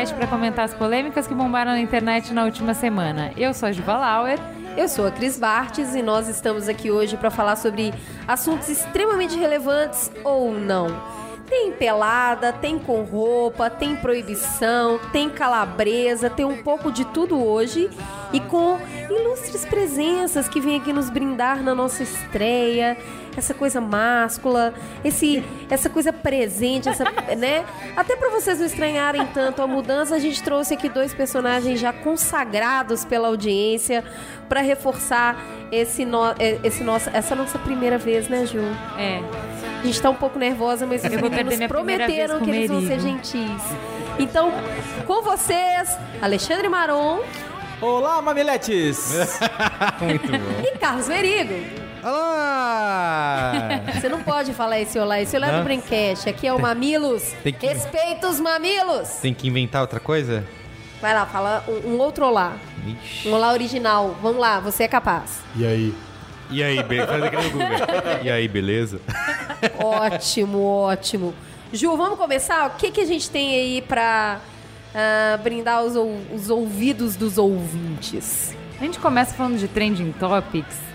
podcast para comentar as polêmicas que bombaram na internet na última semana. Eu sou a Juva Lauer. Eu sou a Cris Bartes e nós estamos aqui hoje para falar sobre assuntos extremamente relevantes ou não. Tem pelada, tem com roupa, tem proibição, tem calabresa, tem um pouco de tudo hoje e com ilustres presenças que vêm aqui nos brindar na nossa estreia. Essa coisa máscula, esse, essa coisa presente, essa, né? Até para vocês não estranharem tanto a mudança, a gente trouxe aqui dois personagens já consagrados pela audiência para reforçar esse, no, esse nossa, essa nossa primeira vez, né, Ju? É. A gente tá um pouco nervosa, mas os meninos prometeram que eles vão ser gentis. Então, com vocês, Alexandre Maron. Olá, mamiletes! Muito bom. E Carlos Verigo. Olá! Você não pode falar esse olá, esse olá é do Brincast. Aqui é o Mamilos. Tem que... Respeita os mamilos! Tem que inventar outra coisa? Vai lá, fala um, um outro olá. Ixi. Um olá original. Vamos lá, você é capaz. E aí? E aí, be... faz aqui no Google. E aí, beleza? Ótimo, ótimo. Ju, vamos começar? O que, que a gente tem aí pra uh, brindar os, os ouvidos dos ouvintes? A gente começa falando de trending topics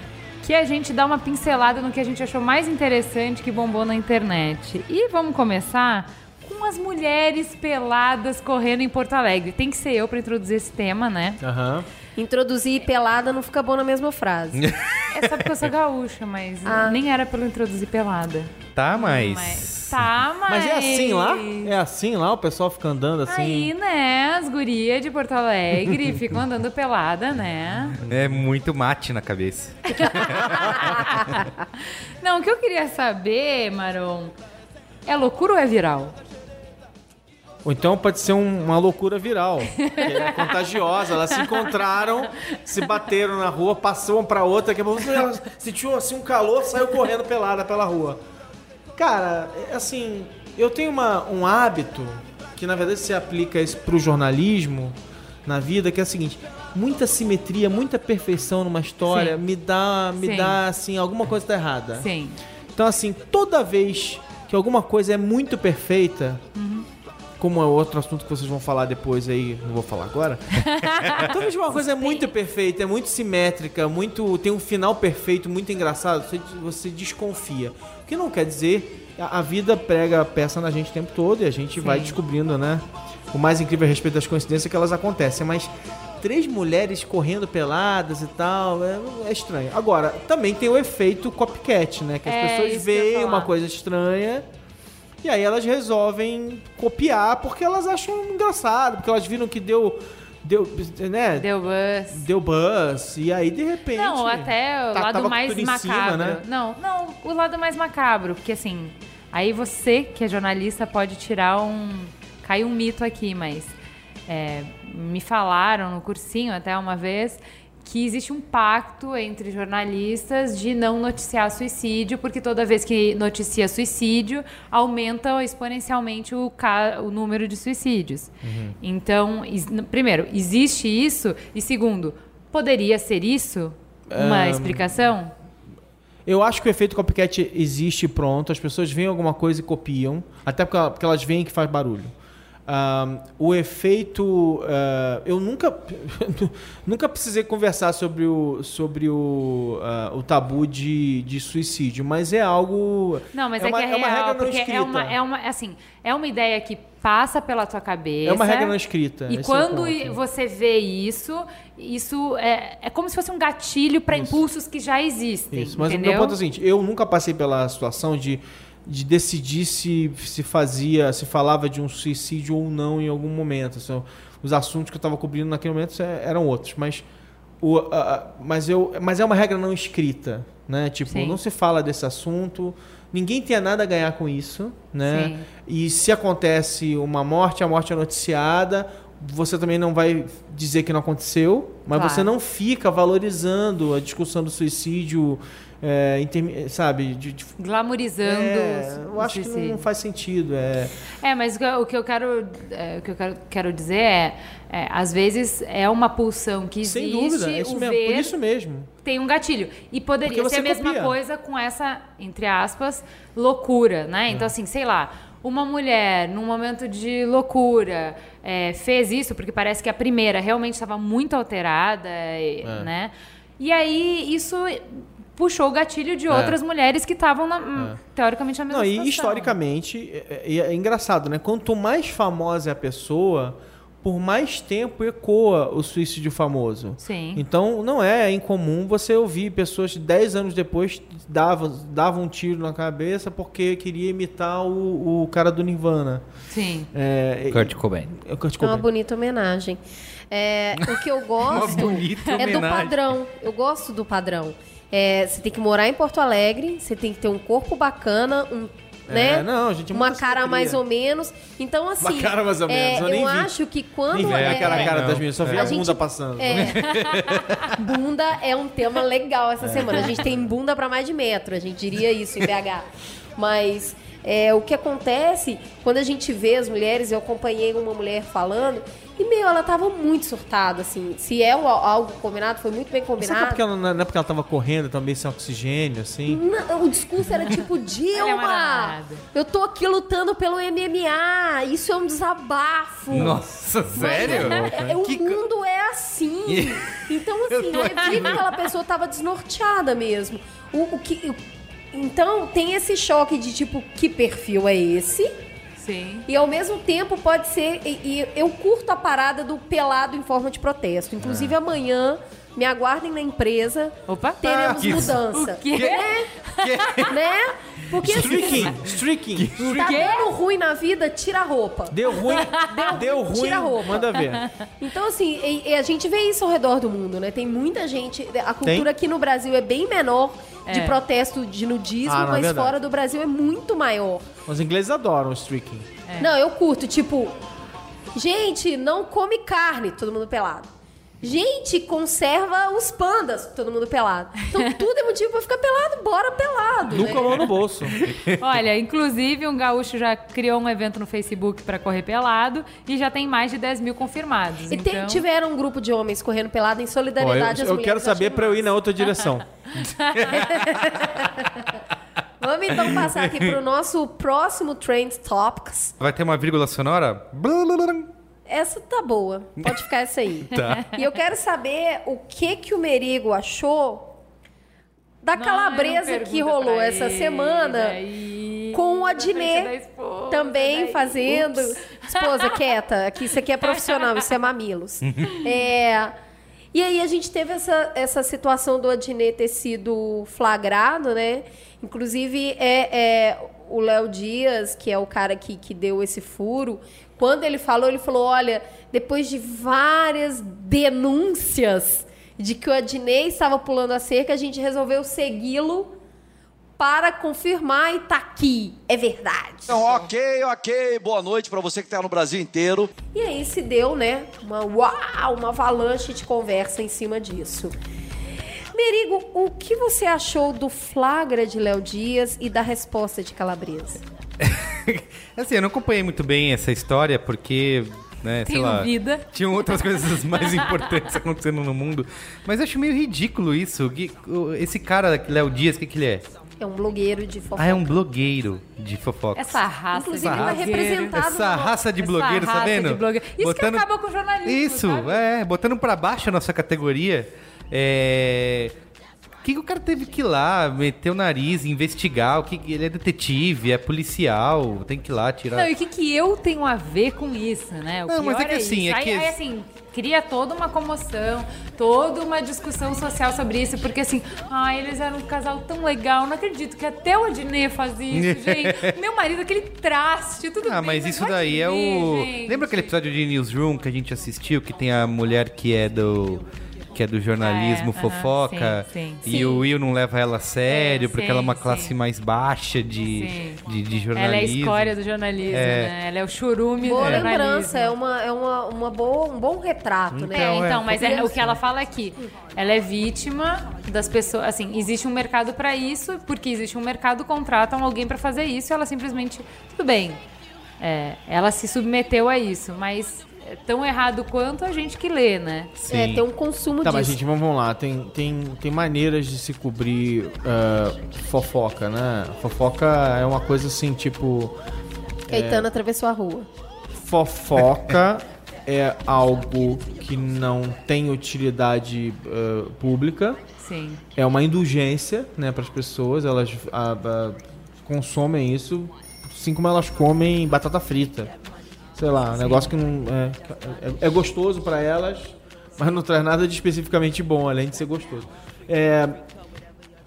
que a gente dá uma pincelada no que a gente achou mais interessante que bombou na internet. E vamos começar com as mulheres peladas correndo em Porto Alegre. Tem que ser eu para introduzir esse tema, né? Aham. Uhum. Introduzir pelada não fica bom na mesma frase. é só porque eu sou gaúcha, mas ah. nem era pelo introduzir pelada. Tá, mas... mas... Tá, mas. Mas é assim lá? É assim lá? O pessoal fica andando assim? Aí, né? As gurias de Porto Alegre ficam andando pelada, né? É muito mate na cabeça. Não, o que eu queria saber, Maron, é loucura ou é viral? Ou então pode ser um, uma loucura viral. Que é contagiosa. Elas se encontraram, se bateram na rua, passou uma pra outra, que ela sentiu assim um calor, saiu correndo pelada pela rua. Cara, é, assim, eu tenho uma, um hábito que na verdade se aplica isso pro jornalismo na vida, que é o seguinte: muita simetria, muita perfeição numa história Sim. me dá, me Sim. dá assim, alguma coisa tá errada. Sim. Então assim, toda vez que alguma coisa é muito perfeita, uhum como é outro assunto que vocês vão falar depois aí, não vou falar agora. Toda vez que uma coisa é muito perfeita, é muito simétrica, muito tem um final perfeito, muito engraçado, você, você desconfia. O que não quer dizer a, a vida prega peça na gente o tempo todo e a gente Sim. vai descobrindo, né? O mais incrível a respeito das coincidências é que elas acontecem, mas três mulheres correndo peladas e tal, é, é, estranho. Agora, também tem o efeito copycat, né? Que as é, pessoas veem uma coisa estranha e aí elas resolvem copiar porque elas acham engraçado, porque elas viram que deu deu, né? Deu buzz. Deu buzz. E aí, de repente. Não, até o tá, lado mais macabro. Cima, né? Não, não, o lado mais macabro. Porque assim, aí você, que é jornalista, pode tirar um. Caiu um mito aqui, mas. É, me falaram no cursinho até uma vez que existe um pacto entre jornalistas de não noticiar suicídio, porque toda vez que noticia suicídio, aumenta exponencialmente o, o número de suicídios. Uhum. Então, primeiro, existe isso? E segundo, poderia ser isso uma um... explicação? Eu acho que o efeito copycat existe pronto, as pessoas veem alguma coisa e copiam, até porque elas veem que faz barulho. Um, o efeito. Uh, eu nunca, nunca precisei conversar sobre o, sobre o, uh, o tabu de, de suicídio, mas é algo. Não, mas é, é uma, que é, é uma regra não escrita. É uma, é, uma, assim, é uma ideia que passa pela tua cabeça. É uma regra não escrita. E é quando é você vê isso, isso é, é como se fosse um gatilho para impulsos que já existem. Isso, mas entendeu? o meu ponto é o seguinte: eu nunca passei pela situação de de decidir se se fazia, se falava de um suicídio ou não em algum momento. Assim, os assuntos que eu estava cobrindo naquele momento é, eram outros, mas o, a, mas eu, mas é uma regra não escrita, né? Tipo, Sim. não se fala desse assunto, ninguém tem nada a ganhar com isso, né? Sim. E se acontece uma morte, a morte é noticiada, você também não vai dizer que não aconteceu, mas claro. você não fica valorizando a discussão do suicídio é, sabe? De, de, Glamorizando. É, eu acho que não faz sentido. É, é mas o que eu quero, é, o que eu quero, quero dizer é, é, às vezes é uma pulsão que existe. Sem dúvida, é isso mesmo, por isso mesmo. Tem um gatilho. E poderia ser a mesma copia. coisa com essa, entre aspas, loucura, né? Então, é. assim, sei lá uma mulher, num momento de loucura, é, fez isso, porque parece que a primeira realmente estava muito alterada, é. né? E aí isso puxou o gatilho de é. outras é. mulheres que estavam, é. teoricamente, na mesma Não, situação. E historicamente, é, é, é, engraçado, né? Quanto mais famosa é a pessoa, por mais tempo ecoa o suicídio famoso. Sim. Então, não é incomum você ouvir pessoas 10 anos depois davam, davam um tiro na cabeça porque queria imitar o, o cara do Nirvana. Sim. É, Kurt Cobain. É, Kurt Cobain. É uma bonita homenagem. É, o que eu gosto é do padrão. Eu gosto do padrão. É, você tem que morar em Porto Alegre, você tem que ter um corpo bacana, um né? É, não, gente, uma cara mais ou menos. Então, assim. Uma cara mais ou menos. É, eu, eu acho que quando. é, aquela cara das meninas, só vi a, a bunda passando. É, bunda é um tema legal essa é. semana. A gente tem bunda para mais de metro, a gente diria isso em BH. Mas é, o que acontece quando a gente vê as mulheres, eu acompanhei uma mulher falando, e, meu, ela tava muito surtada, assim. Se é algo combinado, foi muito bem combinado. Será que é porque ela, não é porque ela tava correndo também sem oxigênio, assim? Não, o discurso era tipo, Dilma, eu tô aqui lutando pelo MMA, isso é um desabafo. Nossa, sério? É, é, o que... mundo é assim. Então, assim, eu vi que aquela pessoa tava desnorteada mesmo. O, o que... Então, tem esse choque de, tipo, que perfil é esse? Sim. E ao mesmo tempo pode ser. E, e eu curto a parada do pelado em forma de protesto. Inclusive é. amanhã. Me aguardem na empresa. Opa. Teremos ah, mudança. O quê? Né? né? Porque streaking, assim, streaking. Tá dando ruim na vida, tira a roupa. Deu ruim, deu, deu ruim, tira a roupa. Manda ver. Então, assim, e, e a gente vê isso ao redor do mundo, né? Tem muita gente. A cultura Tem? aqui no Brasil é bem menor de é. protesto de nudismo, ah, mas fora do Brasil é muito maior. Os ingleses adoram o streaking. É. Não, eu curto, tipo, gente, não come carne, todo mundo pelado. Gente, conserva os pandas, todo mundo pelado. Então tudo é motivo pra ficar pelado, bora pelado. Nunca né? no bolso. Olha, inclusive um gaúcho já criou um evento no Facebook para correr pelado e já tem mais de 10 mil confirmados. E então... tem, tiveram um grupo de homens correndo pelado em solidariedade Pô, eu, eu quero saber para eu ir na outra direção. Vamos então passar aqui pro nosso próximo Trend Topics. Vai ter uma vírgula sonora? Essa tá boa. Pode ficar essa aí. tá. E eu quero saber o que que o Merigo achou da não, calabresa que rolou essa ele, semana daí, com o Adnê também daí, fazendo. Ups. Esposa, quieta. Aqui, isso aqui é profissional, isso é mamilos. é. E aí a gente teve essa, essa situação do Adnê ter sido flagrado, né? Inclusive, é, é o Léo Dias, que é o cara que, que deu esse furo, quando ele falou, ele falou: olha, depois de várias denúncias de que o Adnei estava pulando a cerca, a gente resolveu segui-lo para confirmar e tá aqui. É verdade. Então, ok, ok. Boa noite para você que tá no Brasil inteiro. E aí se deu, né? Uma uau, uma avalanche de conversa em cima disso. Merigo, o que você achou do flagra de Léo Dias e da resposta de Calabresa? assim, eu não acompanhei muito bem essa história porque né, sei lá, vida. tinham outras coisas mais importantes acontecendo no mundo. Mas eu acho meio ridículo isso. Esse cara, Léo Dias, o que, que ele é? É um blogueiro de fofoca. Ah, é um blogueiro de fofoca. Essa raça Inclusive, ele vai representado Essa raça de blogueiro, tá vendo? Isso botando... que acaba com o jornalismo. Isso, sabe? é, botando pra baixo a nossa categoria. É que, que o cara teve que ir lá, meter o nariz, investigar? O que ele é detetive, é policial, tem que ir lá tirar. Não, e o que, que eu tenho a ver com isso, né? O não, mas é que é assim, é que aí, assim, cria toda uma comoção, toda uma discussão social sobre isso, porque assim, ah, eles eram um casal tão legal, não acredito que até o Adnet faz isso, gente. Meu marido, aquele traste, tudo Ah, bem, mas isso daí é o. Gente. Lembra aquele episódio de Newsroom que a gente assistiu, que tem a mulher que é do que é do jornalismo é, fofoca, sim, sim, e sim. o Will não leva ela a sério, é, porque ela é uma classe mais baixa de, de, de, jornalismo. Ela é a escória do jornalismo, é. né? Ela é o churume boa do lembrança, é, uma, é uma, uma boa, um bom retrato, então, né? É, então, mas é, o que ela fala aqui, ela é vítima das pessoas, assim, existe um mercado para isso, porque existe um mercado, contratam alguém para fazer isso, e ela simplesmente, tudo bem, é, ela se submeteu a isso, mas é tão errado quanto a gente que lê, né? Sim. É, tem um consumo tá, disso. mas gente, vamos lá. Tem, tem, tem maneiras de se cobrir uh, fofoca, né? Fofoca é uma coisa assim, tipo... Caetano é, atravessou a rua. Fofoca é algo que não tem utilidade uh, pública. Sim. É uma indulgência, né, para as pessoas. Elas a, a, consomem isso, assim como elas comem batata frita. Sei lá, um negócio que não é, é, é gostoso para elas, mas não traz nada de especificamente bom, além de ser gostoso. É,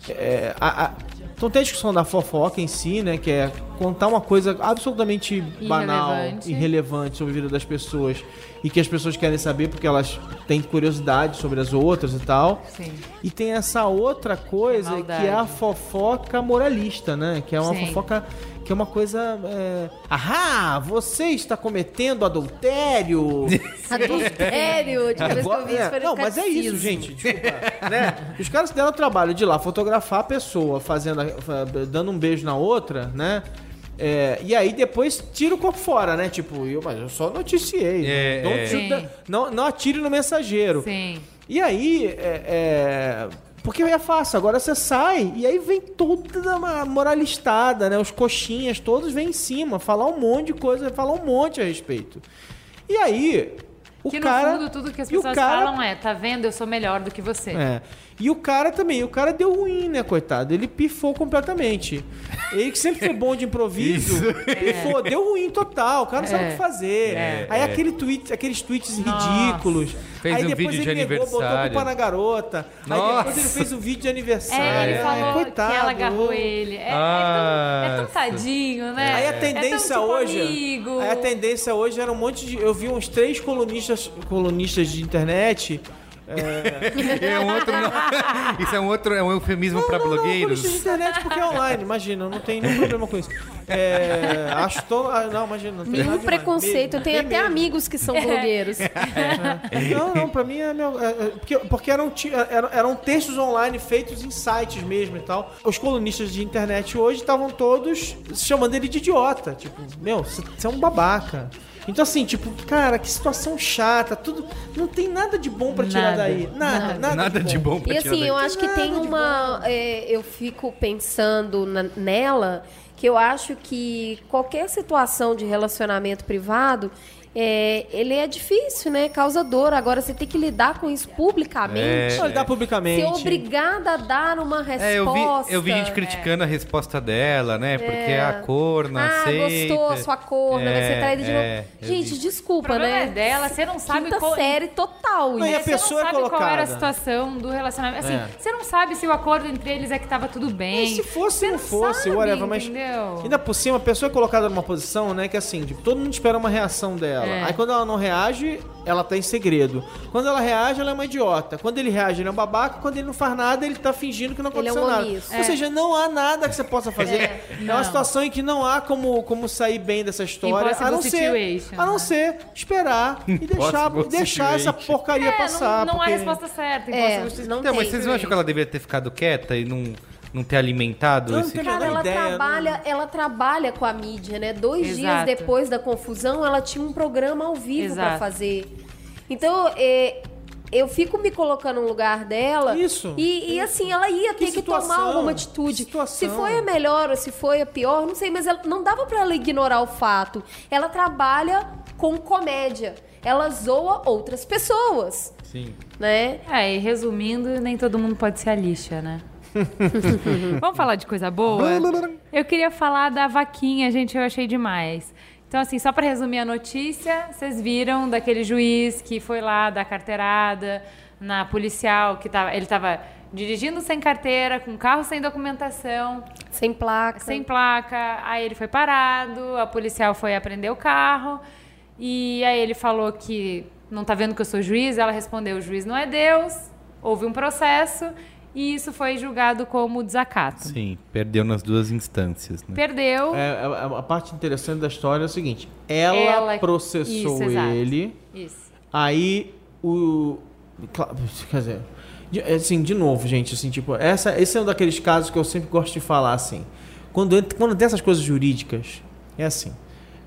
é, a, a, então tem a discussão da fofoca em si, né? Que é contar uma coisa absolutamente banal, irrelevante sobre a vida das pessoas e que as pessoas querem saber porque elas têm curiosidade sobre as outras e tal. Sim. E tem essa outra coisa que é a fofoca moralista, né? Que é uma Sim. fofoca que é uma coisa. É... Ahá, você está cometendo adultério! adultério! De Agora, é, não, mas é isso, gente. Desculpa, né? Os caras deram o trabalho de ir lá fotografar a pessoa fazendo, dando um beijo na outra, né? É, e aí depois tira o corpo fora, né? Tipo, eu, mas eu só noticiei. É, não, é. não, não, atire no mensageiro. Sim. E aí, é, é porque é fácil, agora você sai e aí vem toda uma moralistada, né? Os coxinhas todos vêm em cima, falar um monte de coisa, falar um monte a respeito. E aí, o que cara... no fundo tudo que as pessoas cara, falam é, tá vendo, eu sou melhor do que você. É. E o cara também, o cara deu ruim, né, coitado? Ele pifou completamente. Ele que sempre foi bom de improviso, pifou, é. deu ruim total. O cara não é. sabe o que fazer. É. Aí é. aquele tweet, aqueles tweets Nossa. ridículos. Fez aí um depois vídeo ele de negou, botou a culpa na garota. Nossa. Aí depois ele fez o um vídeo de aniversário. É, ele falou coitado. que ela agarrou ele. É, ah, é, tão, é tão tadinho, né? Aí a tendência tão, tipo, hoje. Amigo. Aí a tendência hoje era um monte de. Eu vi uns três colunistas, colunistas de internet é... é um outro, isso é um outro é um eufemismo para blogueiros. Não, não, internet porque é online, imagina, não tem nenhum problema com isso. É, acho to... Ah, não, imagina, não tem nenhum preconceito. Eu tenho até mesmo. amigos que são é. blogueiros. É. Não, não, para mim é meu, é, é, porque, porque eram, eram, eram textos online feitos em sites mesmo e tal. Os colunistas de internet hoje estavam todos chamando ele de idiota, tipo, meu, você é um babaca. Então, assim, tipo, cara, que situação chata, tudo. Não tem nada de bom para tirar daí. Nada, nada, nada, nada de bom, de bom pra e, tirar assim, daí. E assim, eu acho que tem uma. É, eu fico pensando na, nela que eu acho que qualquer situação de relacionamento privado é, ele é difícil, né? Causa dor. Agora você tem que lidar com isso publicamente. É, lidar publicamente. Ser obrigada a dar uma resposta. É, eu, vi, eu vi gente criticando a resposta dela, né? Porque é. a cor não ah, aceita. gostou, sua cor, né? Vai ser traída de novo. Gente, desculpa, né? É dela, você não sabe Quinta qual... série total. Não, e a pessoa você não sabe colocada. qual era a situação do relacionamento. Assim, você não sabe se o acordo entre eles é que tava tudo bem. E se fosse, você não fosse, sabe, whatever. Mas entendeu? ainda por cima, a pessoa é colocada numa posição, né? Que assim, tipo, todo mundo espera uma reação dela. Aí quando ela não reage, ela tá em segredo. Quando ela reage, ela é uma idiota. Quando ele reage, ele é um babaca. Quando ele não faz nada, ele tá fingindo que não aconteceu é um nada. É. Ou seja, não há nada que você possa fazer. É, é uma situação em que não há como, como sair bem dessa história. a não, ser, a não ser esperar e deixar, deixar essa porcaria é, passar. Não, não porque... há resposta certa. É, não, não mas vocês não acham que ela deveria ter ficado quieta e não não ter alimentado não, esse Cara, ela ideia, trabalha, não... ela trabalha com a mídia, né? Dois Exato. dias depois da confusão, ela tinha um programa ao vivo para fazer. Então, é, eu fico me colocando no lugar dela. Isso. E, e assim, ela ia ter que, que tomar alguma atitude. Se foi a melhor ou se foi a pior, não sei, mas ela, não dava para ela ignorar o fato. Ela trabalha com comédia. Ela zoa outras pessoas. Sim. Né? É, e resumindo, nem todo mundo pode ser a lixa, né? Vamos falar de coisa boa? Eu queria falar da vaquinha, gente, eu achei demais. Então, assim, só para resumir a notícia, vocês viram daquele juiz que foi lá dar carteirada na policial, que tava, ele estava dirigindo sem carteira, com carro sem documentação. Sem placa. Sem placa. Aí ele foi parado, a policial foi apreender o carro. E aí ele falou que não tá vendo que eu sou juiz. Ela respondeu: o juiz não é Deus. Houve um processo e isso foi julgado como desacato. Sim, perdeu nas duas instâncias. Né? Perdeu. É, é a, a, parte interessante da história é o seguinte: ela, ela... processou isso, ele. Isso. Aí o. Quer dizer. Assim, de novo, gente, assim, tipo, essa, esse é um daqueles casos que eu sempre gosto de falar assim. Quando, quando tem essas coisas jurídicas, é assim.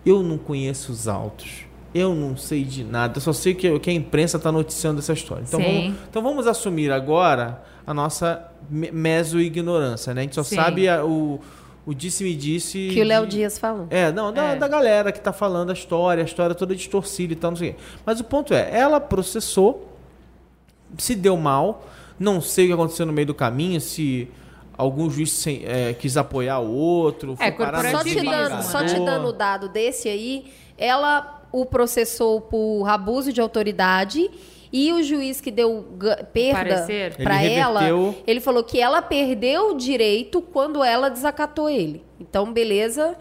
Eu não conheço os autos. Eu não sei de nada. Eu só sei que, que a imprensa está noticiando essa história. Então vamos, então vamos assumir agora a nossa meso-ignorância, né? A gente só Sim. sabe a, o, o disse-me disse. Que o Léo Dias falou. É, não, da, é. da galera que tá falando a história, a história toda distorcida e tal, não sei o quê. Mas o ponto é, ela processou, se deu mal, não sei o que aconteceu no meio do caminho, se algum juiz sem, é, quis apoiar o outro. É, só, te dando, só te dando o dado desse aí, ela o processou por abuso de autoridade e o juiz que deu perda para ela, ele falou que ela perdeu o direito quando ela desacatou ele. Então, beleza,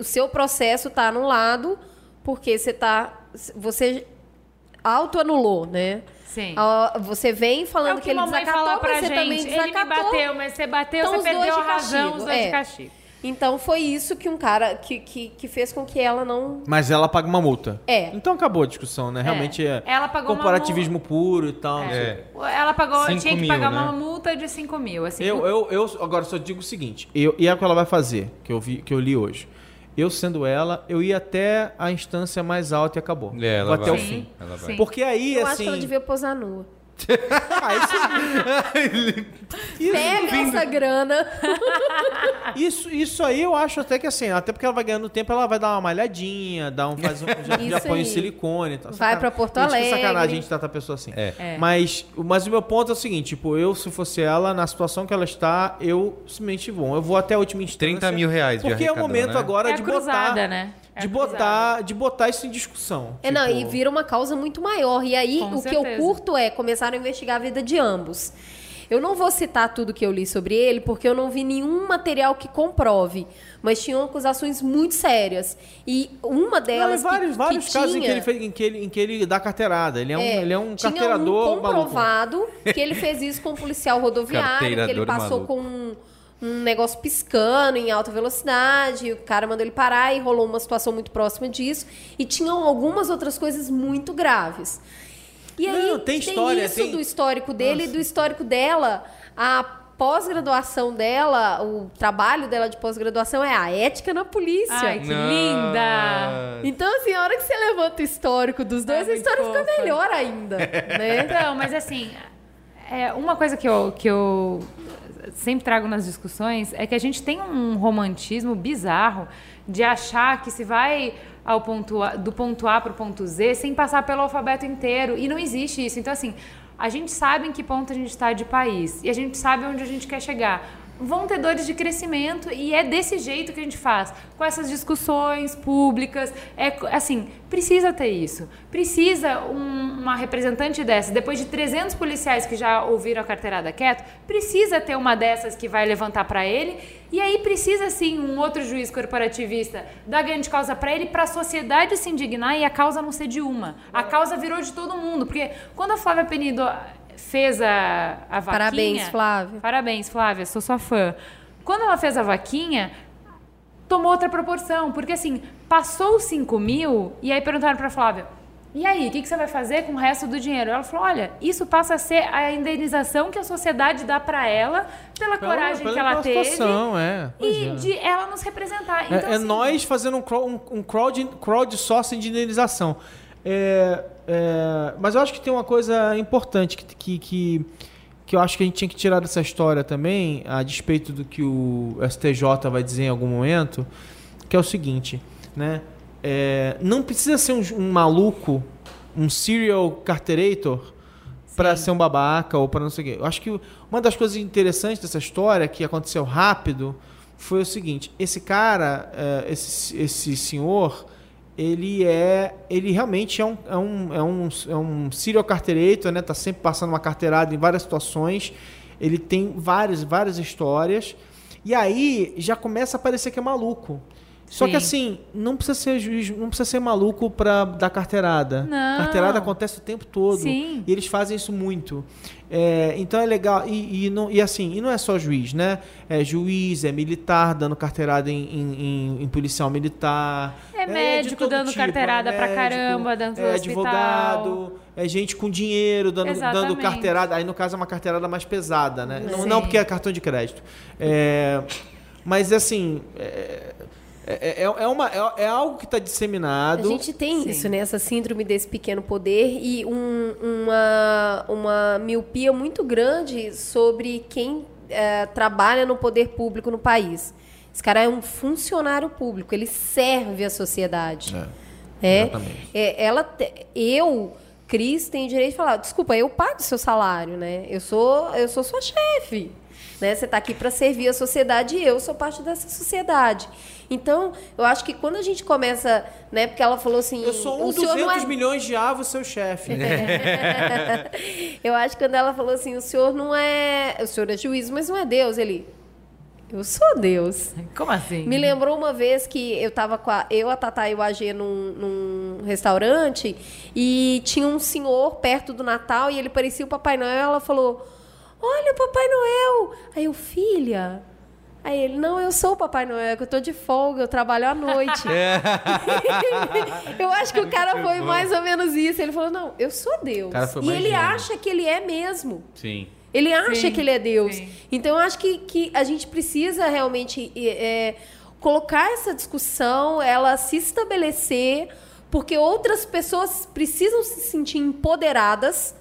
o seu processo está anulado porque você tá você autoanulou, né? Sim. Você vem falando é que, que ele desacatou, mas você gente. também desacatou. Ele me bateu, mas você bateu, então, você perdeu a razão, os dois é. de castigo. Então foi isso que um cara que, que, que, fez com que ela não. Mas ela paga uma multa. É. Então acabou a discussão, né? É. Realmente é ela pagou corporativismo puro e tal. É. Ela pagou, tinha que pagar né? uma multa de 5 mil. Assim. Eu, eu, eu agora só digo o seguinte: eu, e é o que ela vai fazer, que eu, vi, que eu li hoje. Eu sendo ela, eu ia até a instância mais alta e acabou. É, Vou até vai. o fim. Sim. Porque aí, eu assim... acho que ela assim, devia posar nua. Isso... Pega essa grana. isso, isso aí eu acho até que assim, até porque ela vai ganhando tempo, ela vai dar uma malhadinha, dar um, faz um, já, já põe silicone e tal. Vai pra Porto Alegre. Isso é sacanagem a gente tratar a pessoa assim. É. É. Mas, mas o meu ponto é o seguinte, tipo, eu se fosse ela, na situação que ela está, eu simplesmente vou. Eu vou até a última instância. 30 mil reais Porque é o momento né? agora é de cruzada, botar... Né? É de botar, de botar isso em discussão. É, tipo... não, e vira uma causa muito maior. E aí, Com o certeza. que eu curto é começar a investigar a vida de ambos. Eu não vou citar tudo que eu li sobre ele, porque eu não vi nenhum material que comprove. Mas tinham acusações muito sérias. E uma delas. Não, vários, que, vários que casos tinha, em, que ele fez, em, que ele, em que ele dá carteirada. Ele é, um, é, ele é um tinha carteirador. Um comprovado maluco. que ele fez isso com um policial rodoviário, que ele passou maluco. com um negócio piscando em alta velocidade, o cara mandou ele parar e rolou uma situação muito próxima disso. E tinham algumas outras coisas muito graves. E aí Não, tem, história, isso tem... do histórico dele e do histórico dela. A pós-graduação dela, o trabalho dela de pós-graduação é a ética na polícia. Ai, que linda! Então, assim, a hora que você levanta o histórico dos dois, é a história fofa. fica melhor ainda, né? Então, mas assim, é, uma coisa que eu, que eu sempre trago nas discussões é que a gente tem um romantismo bizarro de achar que se vai ao ponto a, do ponto A para o ponto Z sem passar pelo alfabeto inteiro. E não existe isso. Então, assim, a gente sabe em que ponto a gente está de país e a gente sabe onde a gente quer chegar vão ter dores de crescimento e é desse jeito que a gente faz, com essas discussões públicas. É assim, precisa ter isso. Precisa um, uma representante dessa, depois de 300 policiais que já ouviram a carteirada quieto, precisa ter uma dessas que vai levantar para ele. E aí precisa sim um outro juiz corporativista dar grande causa para ele, para a sociedade se indignar e a causa não ser de uma. A causa virou de todo mundo, porque quando a Flávia Penido fez a, a vaquinha. Parabéns, Flávia. Parabéns, Flávia, sou sua fã. Quando ela fez a vaquinha, tomou outra proporção, porque assim, passou os 5 mil e aí perguntaram para Flávia. E aí, o que, que, você vai fazer com o resto do dinheiro? Ela falou: olha, isso passa a ser a indenização que a sociedade dá para ela pela, pela coragem pela que ela teve é. e é. de ela nos representar. Então, é, é assim, nós fazendo um, crowd, um crowd, crowdsourcing de indenização. É, é, mas eu acho que tem uma coisa importante que, que, que, que, eu acho que a gente tinha que tirar dessa história também, a despeito do que o STJ vai dizer em algum momento, que é o seguinte, né? É, não precisa ser um, um, maluco, um serial carterator para ser um babaca ou para não sei o quê. Eu acho que uma das coisas interessantes dessa história que aconteceu rápido foi o seguinte: esse cara, é, esse, esse senhor ele é ele realmente é um é um é um, é um serial carteirator, né? Tá sempre passando uma carteirada em várias situações. Ele tem várias várias histórias. E aí já começa a parecer que é maluco. Só Sim. que assim, não precisa ser juiz, não precisa ser maluco para dar carteirada. Não. Carteirada acontece o tempo todo. Sim. E eles fazem isso muito. É, então é legal. E, e, não, e assim, e não é só juiz, né? É juiz, é militar dando carteirada em, em, em policial militar. É, é médico dando tipo, carteirada é médico, pra caramba, dando é advogado, é gente com dinheiro dando, dando carteirada. Aí no caso é uma carteirada mais pesada, né? Não, não, porque é cartão de crédito. É, mas assim. É, é, é, é, uma, é, é algo que está disseminado. A gente tem Sim. isso, né? Essa síndrome desse pequeno poder e um, uma, uma miopia muito grande sobre quem é, trabalha no poder público no país. Esse cara é um funcionário público, ele serve a sociedade. É. é, é ela, eu, Cris, tenho direito de falar, desculpa, eu pago seu salário, né? Eu sou, eu sou sua chefe. Né? Você está aqui para servir a sociedade e eu sou parte dessa sociedade. Então, eu acho que quando a gente começa, né? Porque ela falou assim. Eu sou um 200 é... milhões de avos, seu chefe. eu acho que quando ela falou assim, o senhor não é. O senhor é juiz, mas não é Deus. Ele. Eu sou Deus. Como assim? Me lembrou uma vez que eu estava com a, eu, a Tatá e o AG num, num restaurante e tinha um senhor perto do Natal e ele parecia o Papai Noel. Ela falou: Olha o Papai Noel. Aí eu, filha. Aí ele, não, eu sou o Papai Noel, que eu tô de folga, eu trabalho à noite. É. eu acho que o cara foi mais ou menos isso. Ele falou, não, eu sou Deus. e ele gênio. acha que ele é mesmo. Sim. Ele acha sim, que ele é Deus. Sim. Então eu acho que, que a gente precisa realmente é, colocar essa discussão, ela se estabelecer, porque outras pessoas precisam se sentir empoderadas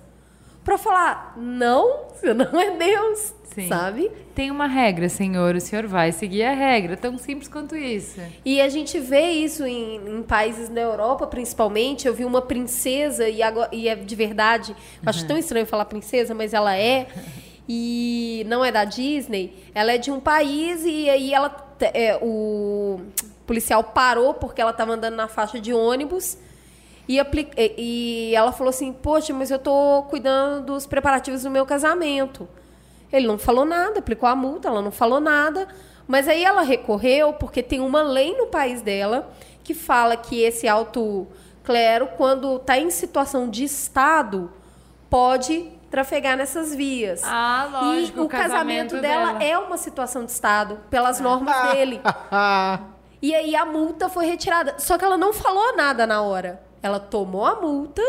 para falar: não, você não é Deus. Sim. Sabe? Tem uma regra, Senhor, o Senhor vai seguir a regra, tão simples quanto isso. E a gente vê isso em, em países na Europa, principalmente. Eu vi uma princesa, e, agora, e é de verdade, acho uhum. tão estranho falar princesa, mas ela é. E não é da Disney, ela é de um país e aí ela. É, o policial parou porque ela estava andando na faixa de ônibus. E, e ela falou assim: Poxa, mas eu estou cuidando dos preparativos do meu casamento. Ele não falou nada, aplicou a multa, ela não falou nada. Mas aí ela recorreu porque tem uma lei no país dela que fala que esse alto clero, quando está em situação de Estado, pode trafegar nessas vias. Ah, lógico. E o, o casamento, casamento dela, dela, é uma situação de Estado, pelas normas dele. e aí a multa foi retirada. Só que ela não falou nada na hora. Ela tomou a multa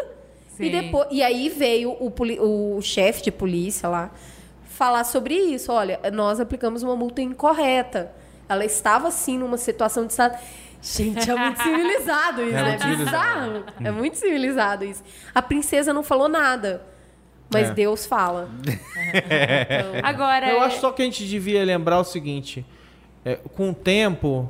Sim. e depois. E aí veio o, o chefe de polícia lá falar sobre isso. Olha, nós aplicamos uma multa incorreta. Ela estava, sim, numa situação de estado. Gente, é muito civilizado isso, é, é bizarro. É muito civilizado isso. A princesa não falou nada. Mas é. Deus fala. então, Agora. Eu acho só que a gente devia lembrar o seguinte: é, com o tempo,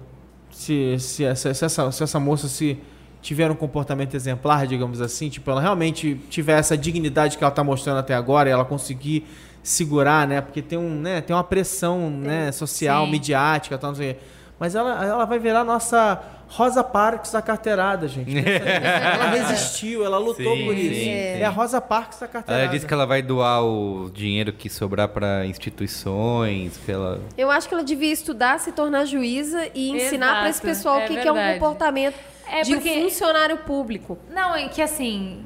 se, se, essa, se, essa, se essa moça se tiver um comportamento exemplar, digamos assim, tipo, ela realmente tiver essa dignidade que ela está mostrando até agora e ela conseguir segurar, né? Porque tem, um, né? tem uma pressão né? social, Sim. midiática, tal, não sei Mas ela, ela vai virar nossa Rosa Parks da carteirada, gente. ela resistiu, ela lutou sim, por isso. Sim, é a Rosa Parks da carteirada. Ela disse que ela vai doar o dinheiro que sobrar para instituições. Pela... Eu acho que ela devia estudar, se tornar juíza e ensinar para esse pessoal é o que, que, é um comportamento é de porque... funcionário público. Não, é que assim,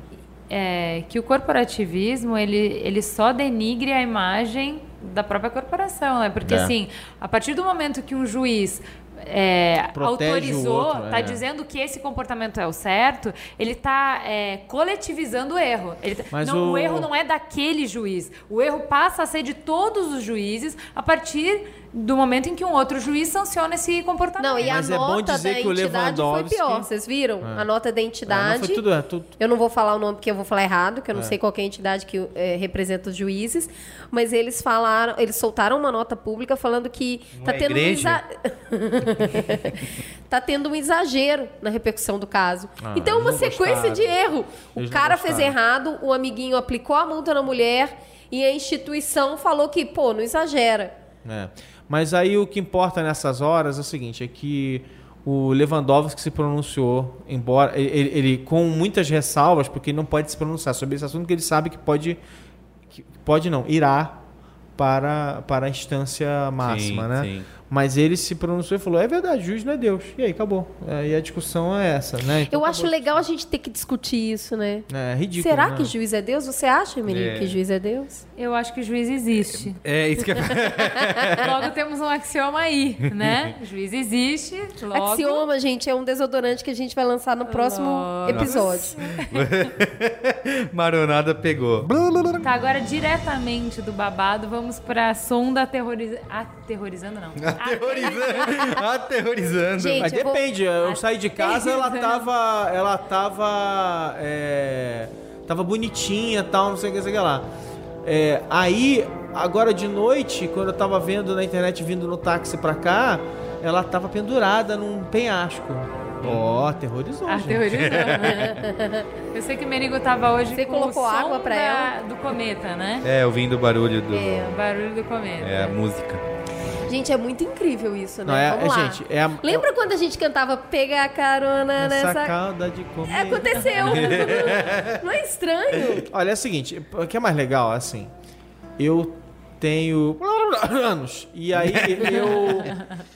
é, que o corporativismo ele, ele só denigre a imagem da própria corporação, né? Porque é. assim, a partir do momento que um juiz é, autorizou, está é. dizendo que esse comportamento é o certo, ele está é, coletivizando o erro. Tá, Mas não, o... o... erro não é daquele juiz. O erro passa a ser de todos os juízes a partir do momento em que um outro juiz sanciona esse comportamento. Não, e a Mas é nota da entidade foi pior. Vocês viram? É. A nota da entidade. É, tudo, é, tudo... Eu não vou falar o nome porque eu vou falar errado, que eu não é. sei qual é a entidade que é, representa os juízes. Mas eles falaram, eles soltaram uma nota pública falando que não tá tendo igreja? um exa... tá tendo um exagero na repercussão do caso. Ah, então, uma sequência gostaram. de erro. O cara fez errado, o amiguinho aplicou a multa na mulher e a instituição falou que, pô, não exagera. É. Mas aí o que importa nessas horas é o seguinte, é que o Lewandowski se pronunciou, embora ele, ele, com muitas ressalvas, porque não pode se pronunciar sobre esse assunto, porque ele sabe que pode, que pode não, irá para, para a instância máxima, sim, né? Sim. Mas ele se pronunciou e falou: é verdade, juiz não é Deus. E aí acabou. É, e a discussão é essa, né? Então, Eu acho legal a gente ter que discutir isso, né? É, ridículo. Será né? que juiz é Deus? Você acha, Emily, é. que juiz é Deus? Eu acho que juiz existe. É, isso que é. logo temos um axioma aí, né? juiz existe. Logo... Axioma, gente, é um desodorante que a gente vai lançar no próximo logo. episódio. Maronada pegou. Tá, agora diretamente do babado, vamos pra sonda aterroriza... aterrorizando, não. Aterrorizando. Aterrorizando. Gente, Mas eu depende. Vou... Eu saí de casa, ela tava. Ela tava. É, tava bonitinha e tal, não sei o que, sei o que lá. É, aí, agora de noite, quando eu tava vendo na internet vindo no táxi pra cá, ela tava pendurada num penhasco. Ó, oh, aterrorizou. Aterrorizou. eu sei que o Merigo tava hoje Você com colocou o som água pra da, ela? do cometa, né? É, ouvindo o barulho do. É, o barulho do cometa. É, a música. Gente, é muito incrível isso, né? Não, é, Vamos é, lá. Gente, é a, Lembra quando a gente cantava Pega a carona essa nessa... cauda de cometa. Aconteceu. Não é estranho? Olha, é o seguinte, o que é mais legal, assim, eu tenho anos. E aí eu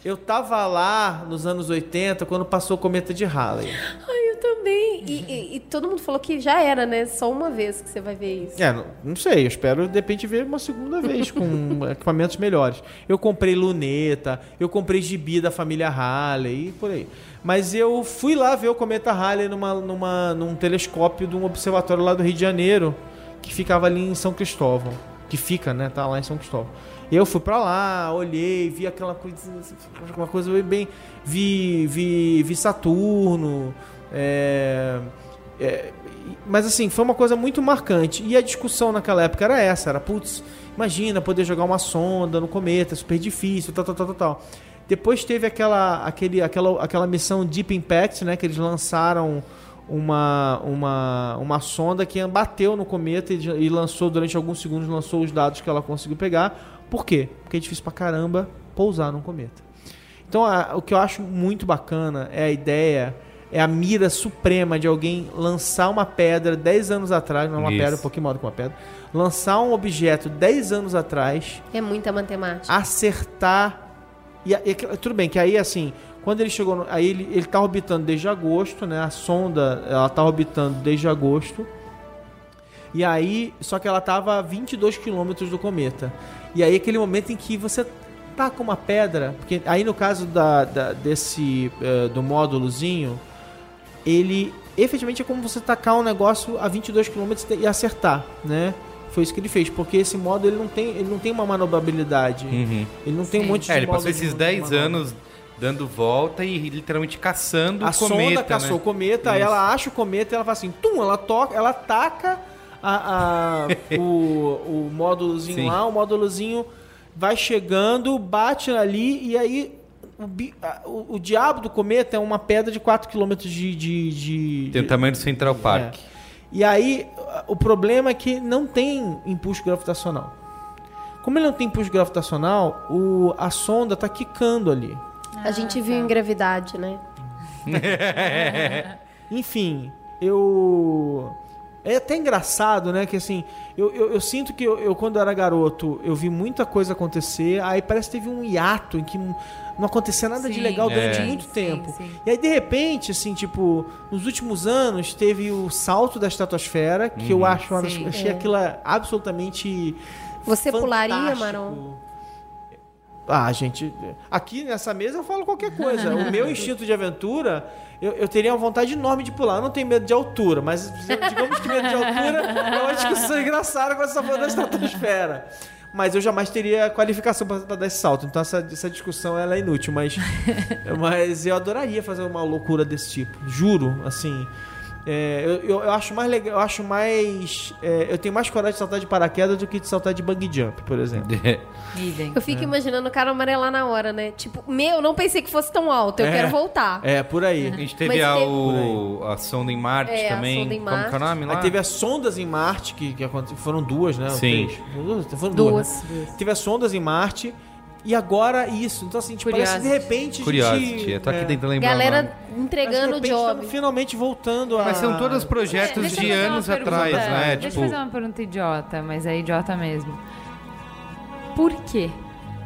eu tava lá nos anos 80 quando passou o cometa de Halley. Ai, eu também. E, e- e todo mundo falou que já era, né? Só uma vez que você vai ver isso. É, não, não sei, eu espero de repente ver uma segunda vez com equipamentos melhores. Eu comprei luneta, eu comprei gibi da família Halley e por aí. Mas eu fui lá ver o cometa Halley numa, numa, num telescópio de um observatório lá do Rio de Janeiro, que ficava ali em São Cristóvão. Que fica, né? Tá lá em São Cristóvão. Eu fui pra lá, olhei, vi aquela coisa, uma coisa bem. Vi, vi, vi Saturno. é, é, mas assim, foi uma coisa muito marcante. E a discussão naquela época era essa: era, putz, imagina poder jogar uma sonda no cometa, super difícil, tal, tal, tal, tal. Depois teve aquela, aquele, aquela, aquela missão Deep Impact, né? Que eles lançaram uma, uma, uma sonda que bateu no cometa e, e lançou, durante alguns segundos, lançou os dados que ela conseguiu pegar. Por quê? Porque é difícil pra caramba pousar num cometa. Então, a- o que eu acho muito bacana é a ideia, é a mira suprema de alguém lançar uma pedra 10 anos atrás, não é uma Isso. pedra, um pouquinho maior do que uma pedra, lançar um objeto 10 anos atrás, É muita matemática. acertar. E, e tudo bem, que aí assim, quando ele chegou. No, aí ele, ele tá orbitando desde agosto, né? A sonda, ela tá orbitando desde agosto. E aí, só que ela tava a 22 quilômetros do cometa. E aí, aquele momento em que você tá com uma pedra, porque aí no caso da, da- desse eh, do módulozinho, ele efetivamente é como você tacar um negócio a 22 km e acertar, né? Foi isso que ele fez, porque esse módulo ele não tem, ele não tem uma manobrabilidade. Uhum. Ele não tem um Sim. monte de É, ele passou esses de 10 manobra. anos dando volta e literalmente caçando A o cometa, sonda caçou né? o cometa, Isso. ela acha o cometa e ela faz assim, tum, ela toca, ela taca a, a- o, o módulozinho Sim. lá, o módulozinho vai chegando, bate ali e aí o, bi- a- o- o diabo do cometa é uma pedra de 4 km de, de, de- Tem o tamanho do Central Park. É. E aí, o problema é que não tem impulso gravitacional. Como ele não tem impulso gravitacional, o, a sonda tá quicando ali. A gente viu em gravidade, né? Enfim, eu. É até engraçado, né? Que assim, eu, eu, eu sinto que eu, eu, quando era garoto, eu vi muita coisa acontecer, aí parece que teve um hiato em que não acontecia nada de Sim. legal durante É. muito Sim, tempo. sim. E aí, de repente, assim, tipo, nos últimos anos, teve o salto da estratosfera, que eu acho, uma das- Sim. achei aquilo absolutamente. Você pularia, fantástico. Maron? Ah, gente, aqui nessa mesa eu falo qualquer coisa. o meu instinto de aventura, eu, eu teria uma vontade enorme de pular. Eu não tenho medo de altura, mas digamos que medo de altura é uma discussão engraçada você tá falando da estratosfera. Mas eu jamais teria qualificação para dar esse salto. Então essa, essa discussão ela é inútil, mas, mas eu adoraria fazer uma loucura desse tipo. Juro, assim. É, eu, eu, eu acho mais legal, eu acho mais. é, eu tenho mais coragem de saltar de paraquedas do que de saltar de bungee jump, por exemplo. Eu fico imaginando o cara amarelar na hora, né? Tipo, meu, não pensei que fosse tão alto, eu É. quero voltar. É, por aí. A gente teve, a, teve- o- a sonda em Marte É, a também. sonda em Como que é o Marte. nome lá? Aí teve as sondas em Marte, que, que foram duas, né? Sim. Três. Foram duas. Duas. duas, né? Teve as sondas em Marte e agora isso. Então, assim, tipo, parece que de repente. a Curiosity. gente, Eu tô aqui é, tentando lembrar Galera entregando o job. estamos finalmente voltando a. Mas são todos projetos Deixa eu de fazer uma anos pergunta. atrás, né? Deixa Tipo, eu fazer uma pergunta idiota, mas é idiota mesmo. Por quê?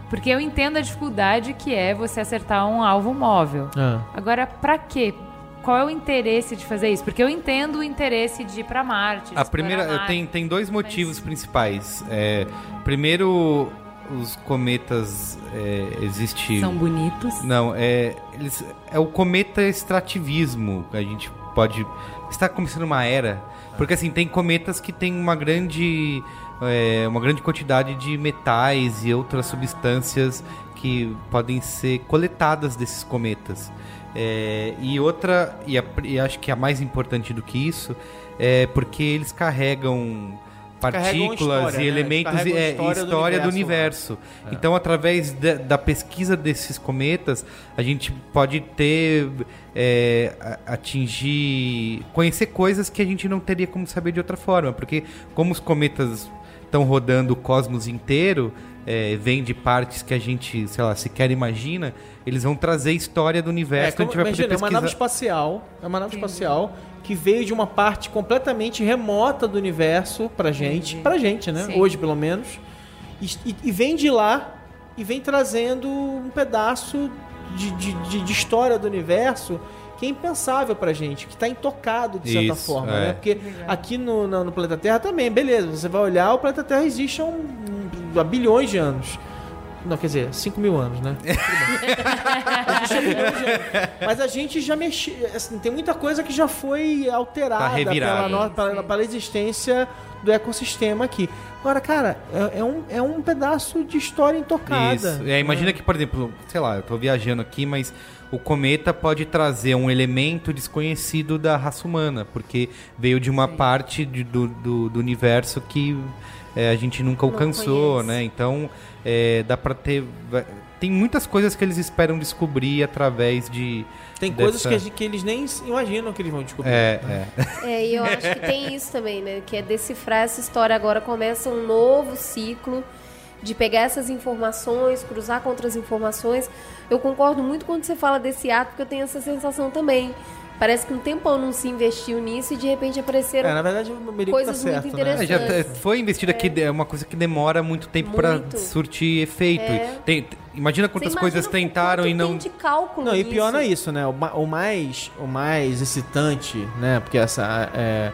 Porque eu entendo a dificuldade que é você acertar um alvo móvel. Ah. Agora, pra quê? Qual é o interesse de fazer isso? Porque eu entendo o interesse de ir pra Marte. de A explorar primeira Marte. tem, tem dois motivos principais. É, primeiro, os cometas é, existe. São bonitos. Não, é eles, é o cometa extrativismo. A gente pode está começando uma era, porque assim tem cometas que tem uma grande é, uma grande quantidade de metais e outras substâncias que podem ser coletadas desses cometas. É, e outra, e, a- e acho que a mais importante do que isso, é porque eles carregam partículas história, e né? elementos e é, história, história, do universo. Do universo. É. Então, através da, da, pesquisa desses cometas, a gente pode ter é, atingir conhecer coisas que a gente não teria como saber de outra forma, porque como os cometas estão rodando o cosmos inteiro, é, vem de partes que a gente, sei lá, sequer imagina, eles vão trazer história do universo. É, como, a gente vai imagina, poder pesquisar. é uma nave espacial, é uma nave espacial que veio de uma parte completamente remota do universo pra gente, Entendi. pra gente, né? Sim. Hoje, pelo menos. E, e, vem de lá e vem trazendo um pedaço de, de, de, de história do universo que é impensável pra gente, que tá intocado de certa Isso, forma, é. né? Porque aqui no, no, no, planeta Terra também, beleza, você vai olhar, o planeta Terra existe há, um, há bilhões de anos. Não, quer dizer, 5 mil anos, né? Mas a gente já mexeu. Assim, tem muita coisa que já foi alterada tá pela, no, pela, pela, existência do ecossistema aqui. Agora, cara, é, é, um, é um pedaço de história intocada. Isso. É, imagina que, por exemplo, sei lá, eu tô viajando aqui, mas o cometa pode trazer um elemento desconhecido da raça humana, porque veio de uma Sim. parte de, do, do, do, universo que é, a gente nunca alcançou, né? Então, é, dá para ter... Tem muitas coisas que eles esperam descobrir através de... Tem dessa... coisas que, que, eles nem imaginam que eles vão descobrir. É, é. é, e eu acho que tem isso também, né? Que é decifrar essa história. Agora começa um novo ciclo de pegar essas informações, cruzar com outras informações. Eu concordo muito quando você fala desse ato, porque eu tenho essa sensação também. Parece que um tempão não se investiu nisso e de repente apareceram é, na verdade, o coisas tá certo, muito interessantes. Né? É, já foi investido é. aqui, é uma coisa que demora muito tempo para surtir efeito. É. Tem, imagina quantas imagina coisas tentaram e não. De cálculo não, e pior não é isso, né? O, o, mais, o mais excitante, né? Porque essa. É,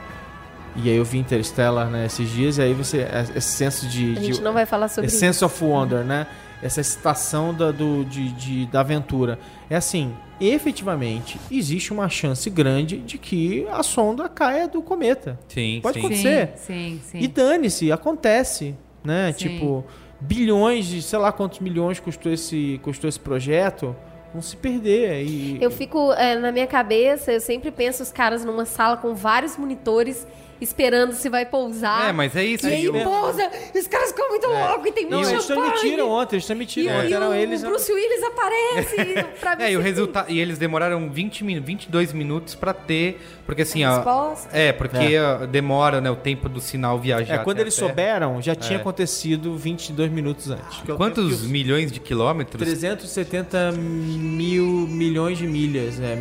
e aí eu vi Interstellar né, esses dias, e aí você. É, esse senso de. A gente de, não vai falar sobre esse isso. Sense of wonder, né? Essa excitação da, do, de, de, da aventura. É assim, efetivamente, existe uma chance grande de que a sonda caia do cometa. Sim, Pode sim. acontecer. Sim, sim, E dane-se, acontece. Né? Sim. Tipo, bilhões de, sei lá quantos milhões custou esse, custou esse projeto vão se perder. E... Eu fico é, na minha cabeça, eu sempre penso os caras numa sala com vários monitores esperando se vai pousar. É, mas é isso. E aí, aí pousa, e os caras ficam muito é. loucos e tem muito Eles transmitiram ontem, eles transmitiram ontem. E o, eles... o Bruce Willis aparece pra É, e o resultado... E eles demoraram 20 min... 22 minutos pra ter... Porque assim, ó... É, porque é. demora, né, o tempo do sinal viajar É, quando eles souberam, já tinha é. acontecido 22 minutos antes. É Quantos milhões de quilômetros? 370 mil milhões de milhas, é,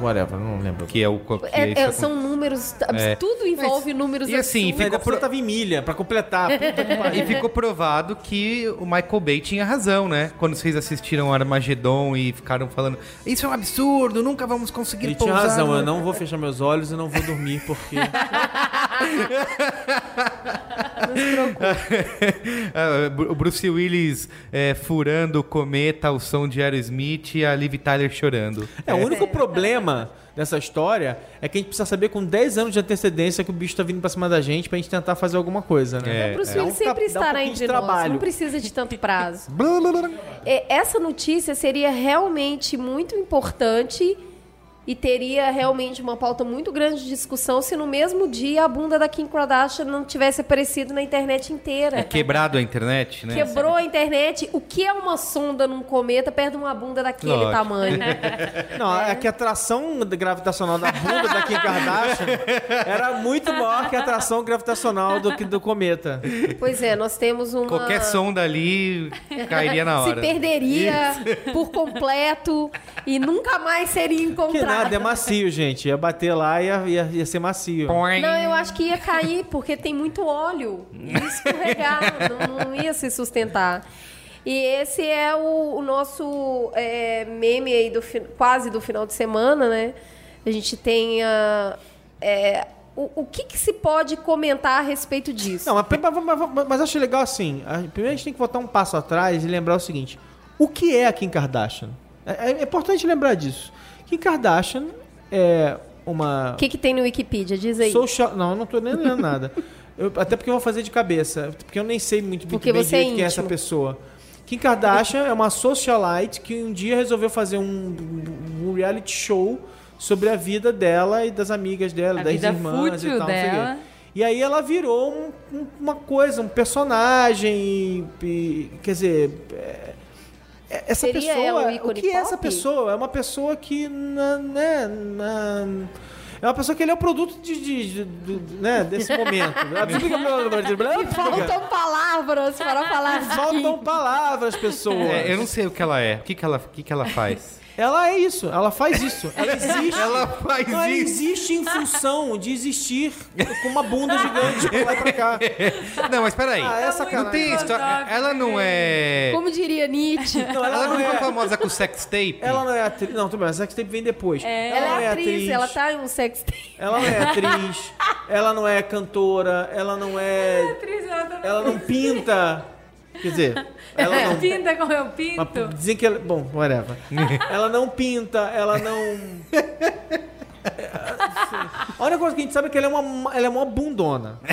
whatever, não lembro. Que é o... Que é, é, são números... Tudo envolve envolve números E assim, ficou pro... tava em milha pra completar. e ficou provado que o Michael Bay tinha razão, né? Quando vocês assistiram Armageddon e ficaram falando isso é um absurdo, nunca vamos conseguir Ele pousar. tinha razão, eu não vou fechar meus olhos e não vou dormir porque... não se preocupe. o Bruce Willis é, furando o cometa ao som de Aerosmith e a Liv Tyler chorando. É, o único problema dessa história é que a gente precisa saber com 10 anos de antecedência que o bicho tá vindo pra cima da gente pra gente tentar fazer alguma coisa, né? É, o Bruce Willis é. sempre estará um entre nós, não precisa de tanto prazo. É, essa notícia seria realmente muito importante e teria realmente uma pauta muito grande de discussão se no mesmo dia a bunda da Kim Kardashian não tivesse aparecido na internet inteira. É quebrado a internet, né? Quebrou a internet. O que é uma sonda num cometa perto de uma bunda daquele Lógico. tamanho? Não, é. é que a atração gravitacional da bunda da Kim Kardashian era muito maior que a atração gravitacional do, do cometa. Pois é, nós temos uma... Qualquer sonda ali cairia na hora. Se perderia Isso. por completo e nunca mais seria encontrado nada, é macio, gente. Ia bater lá e ia, ia, ia, ser macio. Não, eu acho que ia cair, porque tem muito óleo. Ia escorregar, não, não ia se sustentar. E esse é o, o nosso é, meme aí do quase do final de semana, né? A gente tem a, é, o, o que, que, se pode comentar a respeito disso? Não, mas, mas, mas acho legal assim. Primeiro a gente tem que voltar um passo atrás e lembrar o seguinte: o que é a Kim Kardashian? É, é importante lembrar disso. Kim Kardashian é uma. O que, que tem no Wikipedia? Diz aí. Social... Não, eu não tô nem lendo nada. Eu, até porque eu vou fazer de cabeça. Porque eu nem sei muito, porque bem você é quem é essa pessoa. Kim Kardashian é uma socialite que um dia resolveu fazer um, um reality show sobre a vida dela e das amigas dela, a das irmãs e tal. Dela. E aí ela virou um, um, uma coisa, um personagem. E, e, quer dizer. É, é essa Seria pessoa. o, o que é essa pessoa? É uma pessoa que. Na, né, na, é uma pessoa que ele é o produto de, de, de, de né, desse momento. e faltam palavras para falar. Faltam palavras, pessoas. É, eu não sei o que ela é. O que, que, ela, o que, que ela faz? Ela é isso, ela faz isso. Ela existe. ela faz ela isso. existe em função de existir com uma bunda gigante pra lá e pra cá. Não, mas peraí. Ah, essa não tem história. Ela não é. Como diria Nietzsche. Não, ela, ela não, é famosa com sex tape. Ela não é atriz. Não, tudo bem, a sex tape vem depois. É. Ela, ela é, atriz, atriz, ela tá em um sex tape. Ela não é atriz, ela não é cantora, ela não é. Ela, é atriz, ela, tá ela não pinta. Quer dizer, ela não. Pinta como eu pinto. Mas dizem que ela. Bom, whatever. ela não pinta, ela não. A única coisa que a gente sabe é que ela é uma, ela é uma bundona.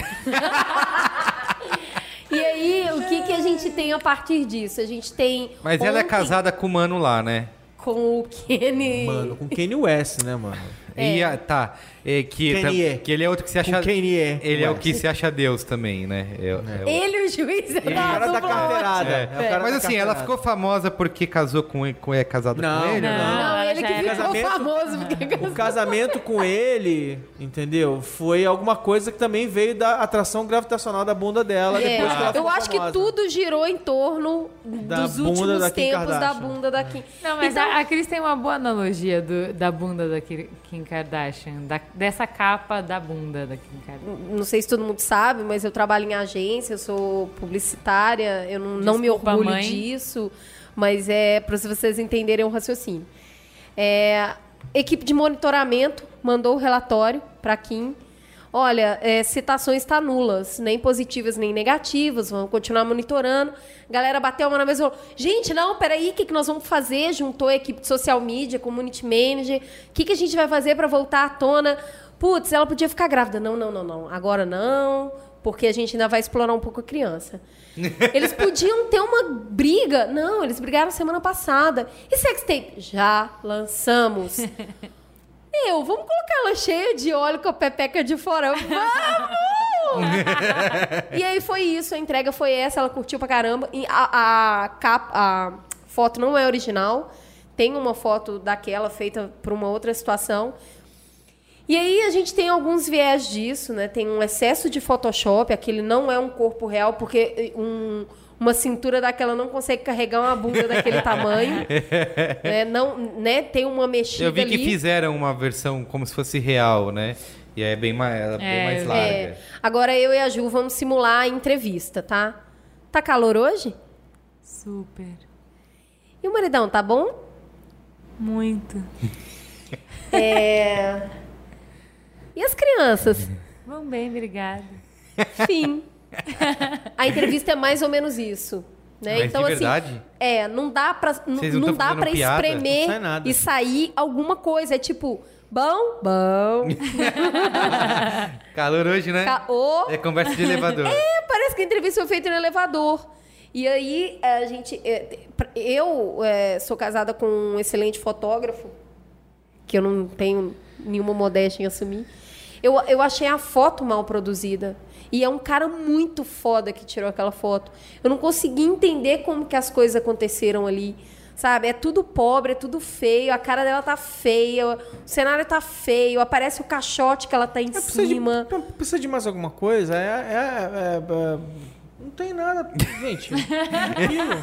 E aí, o que, que a gente tem a partir disso? A gente tem. Mas ela é casada com o mano lá, né? Com o Kenny. Mano, com Kenny West, né, mano? É. E, tá. É, que, Quem é? que ele é outro que se acha. Quem é? Ele é o que se acha Deus também, né? É, é ele, o juiz, é o cara da carteirada. É. É cara Mas assim, ela ficou famosa porque casou com, com é casada não, com ele? Não, não, não ele que ficou casamento, famoso porque casou. O casamento com ele, entendeu? Foi alguma coisa que também veio da atração gravitacional da bunda dela. É. Depois que ela Eu acho famosa. que tudo girou em torno da dos últimos da tempos Kardashian. da bunda da Kim. Não, mas então, a, a Cris tem uma boa analogia do, da bunda da Kim Kardashian, da, dessa capa da bunda da Kim Kardashian. Não sei se todo mundo sabe, mas eu trabalho em agência, eu sou publicitária, eu não, não me orgulho mãe. disso, mas é para vocês entenderem o raciocínio. É, equipe de monitoramento mandou o relatório para Kim. Olha, é, citações estão tá nulas, nem positivas nem negativas, vamos continuar monitorando. Galera bateu uma na mesa e falou: gente, não, peraí, o que, que nós vamos fazer? Juntou a equipe de social media, community manager, o que, que a gente vai fazer para voltar à tona? Putz, ela podia ficar grávida. Não, não, não, não. Agora não, porque a gente ainda vai explorar um pouco a criança. Eles podiam ter uma briga. Não, eles brigaram semana passada. E sextape? Já lançamos. Eu, vamos colocar ela cheia de óleo com a pepeca de fora. Vamos! e aí foi isso, a entrega foi essa, ela curtiu pra caramba. E a, a, capa, a foto não é original. Tem uma foto daquela feita por uma outra situação. E aí a gente tem alguns viés disso, né? Tem um excesso de Photoshop, aquele não é um corpo real, porque um, uma cintura daquela não consegue carregar uma bunda daquele tamanho. né? Não, né? Tem uma mexida Eu vi ali. que fizeram uma versão como se fosse real, né? E é bem mais, é, bem mais larga. É. Agora eu e a Ju vamos simular a entrevista, tá? Tá calor hoje? Super. E o maridão, tá bom? Muito. É... E as crianças? Vão bem, obrigada. Fim. A entrevista é mais ou menos isso. Né? Então, assim, é, não dá pra, não não dá pra piada? espremer sai e sair alguma coisa. É tipo, bom, bom. Calor hoje, né? Ca- ô. É conversa de elevador. É, parece que a entrevista foi feita no elevador. E aí, a gente. é, Eu é, sou casada com um excelente fotógrafo, que eu não tenho nenhuma modéstia em assumir. Eu, eu achei a foto mal produzida. E é um cara muito foda que tirou aquela foto. Eu não consegui entender como que as coisas aconteceram ali. Sabe? É tudo pobre, é tudo feio, a cara dela tá feia, o cenário tá feio, aparece o caixote que ela tá em Precisa de, cima. precisa de mais alguma coisa? É, é- é- é- não tem nada, gente. É aquilo.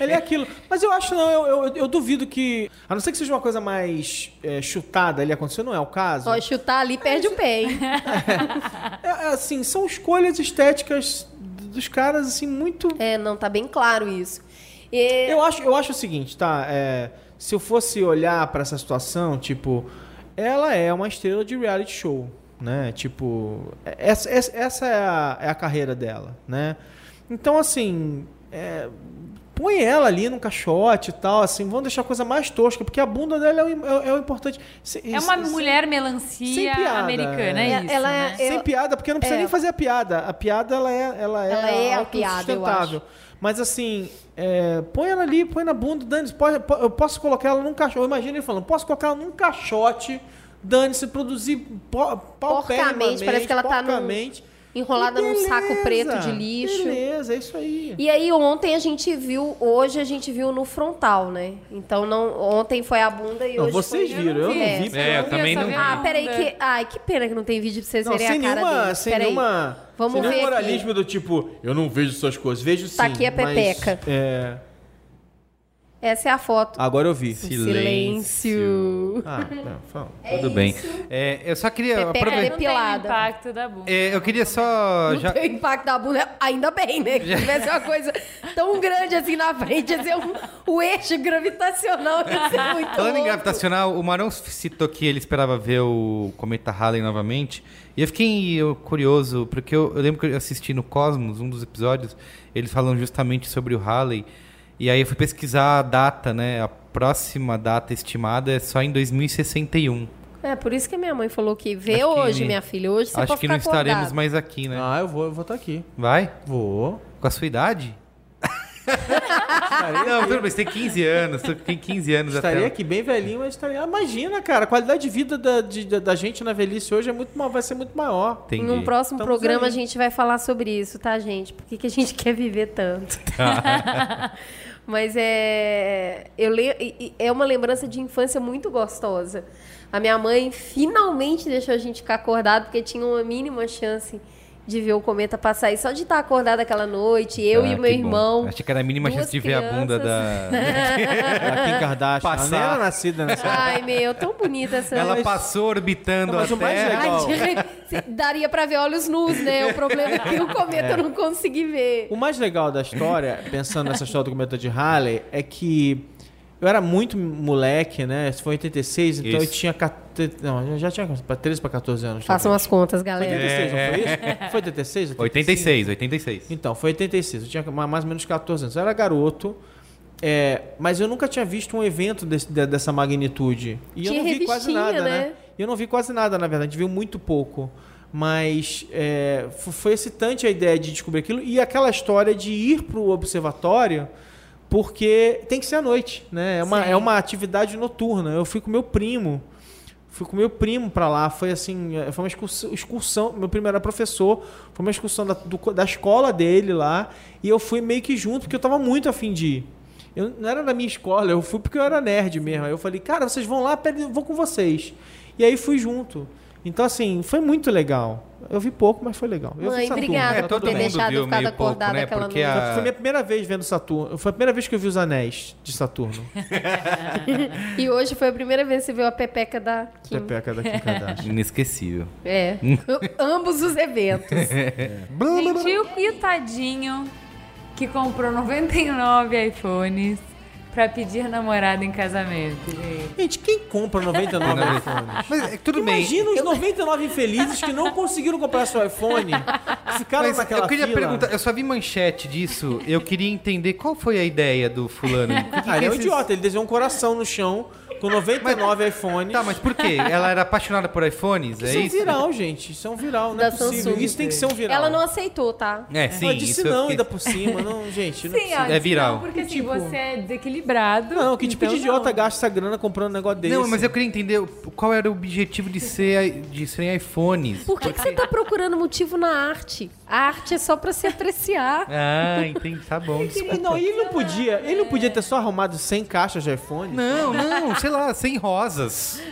Ele é aquilo. Mas eu acho, não, eu, eu, eu duvido que. A não ser que seja uma coisa mais é, chutada ali acontecendo, não é o caso. Ó, chutar ali perde o pé, hein? É, é, assim, são escolhas estéticas dos caras, assim, muito. É, não, tá bem claro isso. E- Eu acho, eu acho o seguinte, tá? É, se eu fosse olhar pra essa situação, tipo, ela é uma estrela de reality show, né? Tipo, essa, essa, essa é, a, é a carreira dela, né? Então, assim, é, põe ela ali num caixote e tal, assim, vamos deixar a coisa mais tosca, porque a bunda dela é o, é, é o importante. Se- É uma se- mulher melancia sem piada, americana, é, é. isso, Ela né? é- sem Eu- piada, porque não precisa é. nem fazer a piada. A piada, ela é, ela é, Ela é a piada, eu autossustentável. Mas assim, é, põe ela ali, põe na bunda, Dani, pode, po- eu posso colocar ela num caixote. Eu imagino ele falando, posso colocar ela num caixote Dane-se, produzir po porcamente. Parece que ela tá no enrolada beleza, num saco preto de lixo. Beleza, é isso aí. E aí ontem a gente viu, hoje a gente viu no frontal, né? Então não, ontem foi a bunda e não, hoje vocês foi... viram, eu não vi. É, é eu, também não vi. Ah, peraí que, ai, que pena que não tem vídeo pra vocês não, verem a cara nenhuma, dele. Sem nenhuma, Vamos sem ver nenhum moralismo aqui. do tipo, eu não vejo suas coisas. Vejo sim, Tá aqui a pepeca. Mas, é... Essa é a foto. Agora eu vi. Silêncio. Ah, não. É Tudo bem. É, eu só queria aproveitar. Depilada. Não tem impacto da bunda. É, eu queria só. Não já... tem impacto da bunda, ainda bem, né? Que tivesse uma coisa tão grande assim na frente, ia ser um, o eixo gravitacional ia ser muito Falando em gravitacional, o Marão citou que ele esperava ver o cometa Halley novamente. E eu fiquei curioso, porque eu, eu lembro que eu assisti no Cosmos, um dos episódios, eles falam justamente sobre o Halley. E aí eu fui pesquisar a data, né? A próxima data estimada é só em 2061. É, por isso que minha mãe falou que vê acho hoje, que, minha filha. Hoje você Acho pode que não acordado. estaremos mais aqui, né? Ah, eu vou, eu vou estar aqui. Vai? Vou. Com a sua idade? não, tudo bem, você tem 15 anos, você tem 15 anos Estaria até... aqui bem velhinho, mas estaria. Imagina, cara, a qualidade de vida da, de, da gente na velhice hoje é muito, vai ser muito maior. Entendi. Em um próximo Estamos programa aí. a gente vai falar sobre isso, tá, gente? Por que, que a gente quer viver tanto? Mas é, eu le, é uma lembrança de infância muito gostosa. A minha mãe finalmente deixou a gente ficar acordado porque tinha uma mínima chance de ver o cometa passar. E só de estar acordada aquela noite, eu ah, e o meu irmão. Achei que era a mínima chance de crianças. ver a bunda da. da Kim Kardashian. Passar. Ela era nascida nessa. Ai, meu, tão bonita essa. Ela mas... passou orbitando não, mas a Terra. Legal... Ai, daria pra ver olhos nus, né? O problema é que o cometa é. eu não consegui ver. O mais legal da história, pensando nessa história do cometa de Halley, é que eu era muito moleque, né? Isso foi em 86, então Isso. eu tinha. Não, eu já tinha 13 para 14 anos. Façam as contas, galera. Foi 86, é. não foi isso? Foi 86? 86, 86. Então, foi 86. Eu tinha mais ou menos 14 anos. Eu era garoto. É, mas eu nunca tinha visto um evento desse, dessa magnitude. E tinha eu não vi quase nada, né? né? E eu não vi quase nada, na verdade. Viu muito pouco. Mas é, foi excitante a ideia de descobrir aquilo. E aquela história de ir para o observatório porque tem que ser à noite, né? É uma, é uma atividade noturna. Eu fui com meu primo, fui com meu primo para lá. Foi assim, é, foi uma excursão, excursão, Meu primeiro era professor, foi uma excursão da, do, da escola dele lá. E eu fui meio que junto, porque eu tava muito afim de ir. Eu, não era da minha escola, eu fui porque eu era nerd mesmo. Aí eu falei, cara, vocês vão lá, eu vou com vocês. E aí fui junto. Então, assim, foi muito legal. Eu vi pouco, mas foi legal. Eu Mãe, obrigada é, por ter deixado eu ficar acordada né? aquela Porque noite. A... Foi minha primeira vez vendo Saturno. Foi a primeira vez que eu vi os anéis de Saturno. e hoje foi a primeira vez que você viu a pepeca da Kim. Pepeca da Kim Kardashian. Inesquecível. É. Ambos os eventos. É. E o tadinho que comprou 99 iPhones Pra pedir namorada em casamento, gente. Gente, quem compra 99 iPhones? Mas, tudo Imagina bem. os 99 infelizes que não conseguiram comprar seu iPhone. Ficaram Mas naquela Eu queria fila. perguntar, eu só vi manchete disso. Eu queria entender qual foi a ideia do fulano. ah, ele é um idiota. Ele desenhou um coração no chão com 99 mas, iPhones. Tá, mas por quê? Ela era apaixonada por iPhones? Isso é, é um viral, gente. Isso é um viral, não da é possível. Samsung. Isso tem que ser um viral. Ela não aceitou, tá? É, sim. Ela disse não, ainda por cima. Não, gente, não sim, é, é viral. Não, porque assim, tipo... você é desequilibrado. Não, que tipo então, de idiota não. gasta essa grana comprando um negócio desse? Não, mas eu queria entender qual era o objetivo de, ser, de serem iPhones. Por que, que você tá procurando motivo na arte? A arte é só pra se apreciar. Ah, entendi. Tá bom. Não, ele não podia. Ele não podia ter só arrumado 100 caixas de iPhone? Não, não, sei lá, 100 rosas.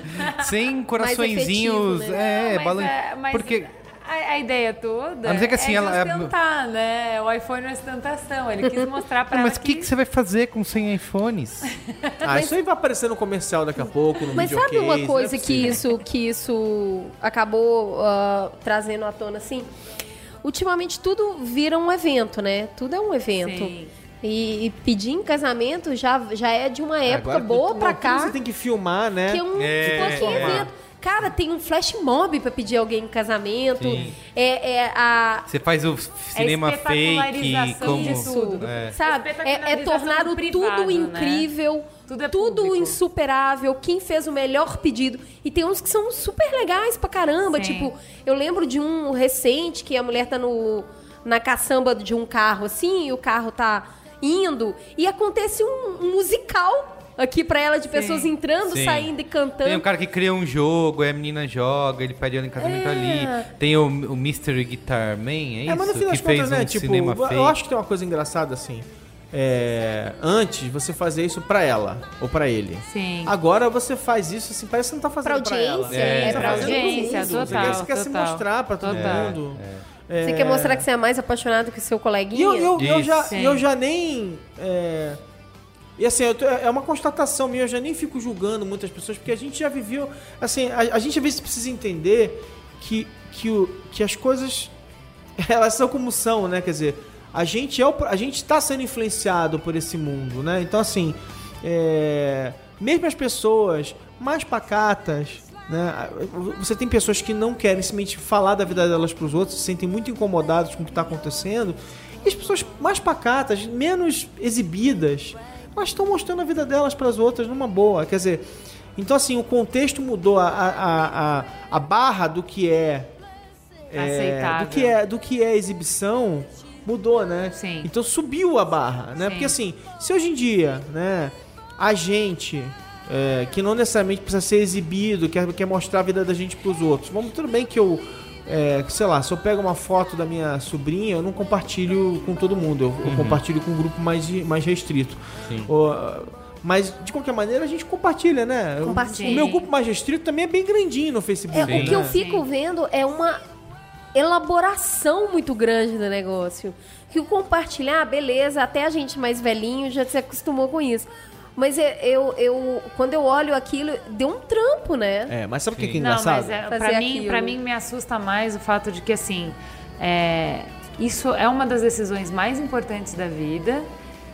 100 coraçõezinhos. Efetivo, né? É, não, balan... é, mas porque a, a, ideia toda é que assim, é ela é ostentar, é... né? O iPhone é ostentação. Ele quis mostrar pra Mas o que, que, você vai fazer com 100 iPhones? ah, mas... isso aí vai aparecer no comercial daqui a pouco, no Mas sabe uma coisa é que, isso, que isso acabou uh, trazendo à tona, assim? Ultimamente tudo vira um evento, né? Tudo é um evento. Sim. E, e, pedir em casamento já, já é de uma época Agora, boa pra cá. Você tem que filmar, né? Que é um é, tipo, assim, evento. Cara, tem um flash mob pra pedir alguém em casamento. Sim. É, é a. Você faz o cinema é fake, como. Isso, é. Sabe? É, é tornar o tudo né? incrível. Né? Tudo, é tudo insuperável, quem fez o melhor pedido. E tem uns que são super legais pra caramba. Sim. Tipo, eu lembro de um recente que a mulher tá no, na caçamba de um carro assim, e o carro tá indo, e acontece um, um musical aqui pra ela de pessoas Sim. entrando, Sim. saindo e cantando. Tem um cara que cria um jogo, aí a menina joga, ele pede ela em casamento é. ali. Tem o, o Mystery Guitar Man, é isso? É, mas no fim das que contas, fez né? Um tipo, cinema eu fake. acho que tem uma coisa engraçada assim. É, antes você fazia isso pra ela ou pra ele. Sim. Agora você faz isso assim, parece que você não tá fazendo pra, pra ela. É, é pra audiência, total. Você quer, você quer se mostrar pra todo total. mundo. É. Você quer mostrar que você é mais apaixonado que seu coleguinha? E eu, eu, eu já, eu já nem. É... E assim, tô, é uma constatação minha, eu já nem fico julgando muitas pessoas, porque a gente já viveu. Assim, a, a gente às vezes precisa entender que, que, o, que as coisas. Elas são como são, né? Quer dizer, a gente é o, a gente está sendo influenciado por esse mundo, né? Então assim, é, mesmo as pessoas mais pacatas, né? Você tem pessoas que não querem simplesmente falar da vida delas para os outros, se sentem muito incomodados com o que está acontecendo. E as pessoas mais pacatas, menos exibidas, elas estão mostrando a vida delas para as outras numa boa. Quer dizer, então assim, o contexto mudou, a, a, a, a barra do que é, é do que é do que é exibição mudou, né? Sim. Então subiu a barra, né? Sim. Porque assim, se hoje em dia, né, a gente é, que não necessariamente precisa ser exibido, quer, quer mostrar a vida da gente pros outros. Vamos, tudo bem que eu, é, sei lá, se eu pego uma foto da minha sobrinha, eu não compartilho com todo mundo, eu, uhum. eu compartilho com um grupo mais, mais restrito. mas, de qualquer maneira, a gente compartilha, né? Compartilha. O meu grupo mais restrito também é bem grandinho no Facebook. É, o que né? eu fico vendo é uma elaboração muito grande do negócio. Que o compartilhar, beleza, até a gente mais velhinho já se acostumou com isso. Mas eu, eu, quando eu olho aquilo, deu um trampo, né? É, mas sabe o que, que é engraçado? Não, mas é, pra, mim, pra mim me assusta mais o fato de que, assim, é, isso é uma das decisões mais importantes da vida.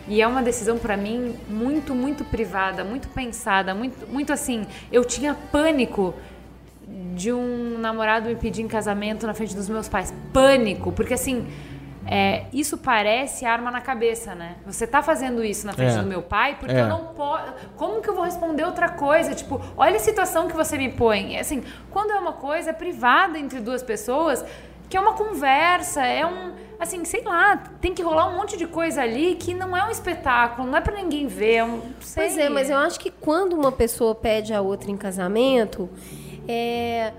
E é uma decisão para mim muito, muito privada, muito pensada, muito, muito assim. Eu tinha pânico de um namorado me pedir em casamento na frente dos meus pais. Pânico, porque assim é, isso parece arma na cabeça, né? Você tá fazendo isso na frente é. do meu pai porque é. eu não posso. Como que eu vou responder outra coisa? Tipo, olha a situação que você me põe. Assim, quando é uma coisa privada entre duas pessoas, que é uma conversa, é um. Assim, sei lá, tem que rolar um monte de coisa ali que não é um espetáculo, não é para ninguém ver. É um, pois é, mas eu acho que quando uma pessoa pede a outra em casamento, é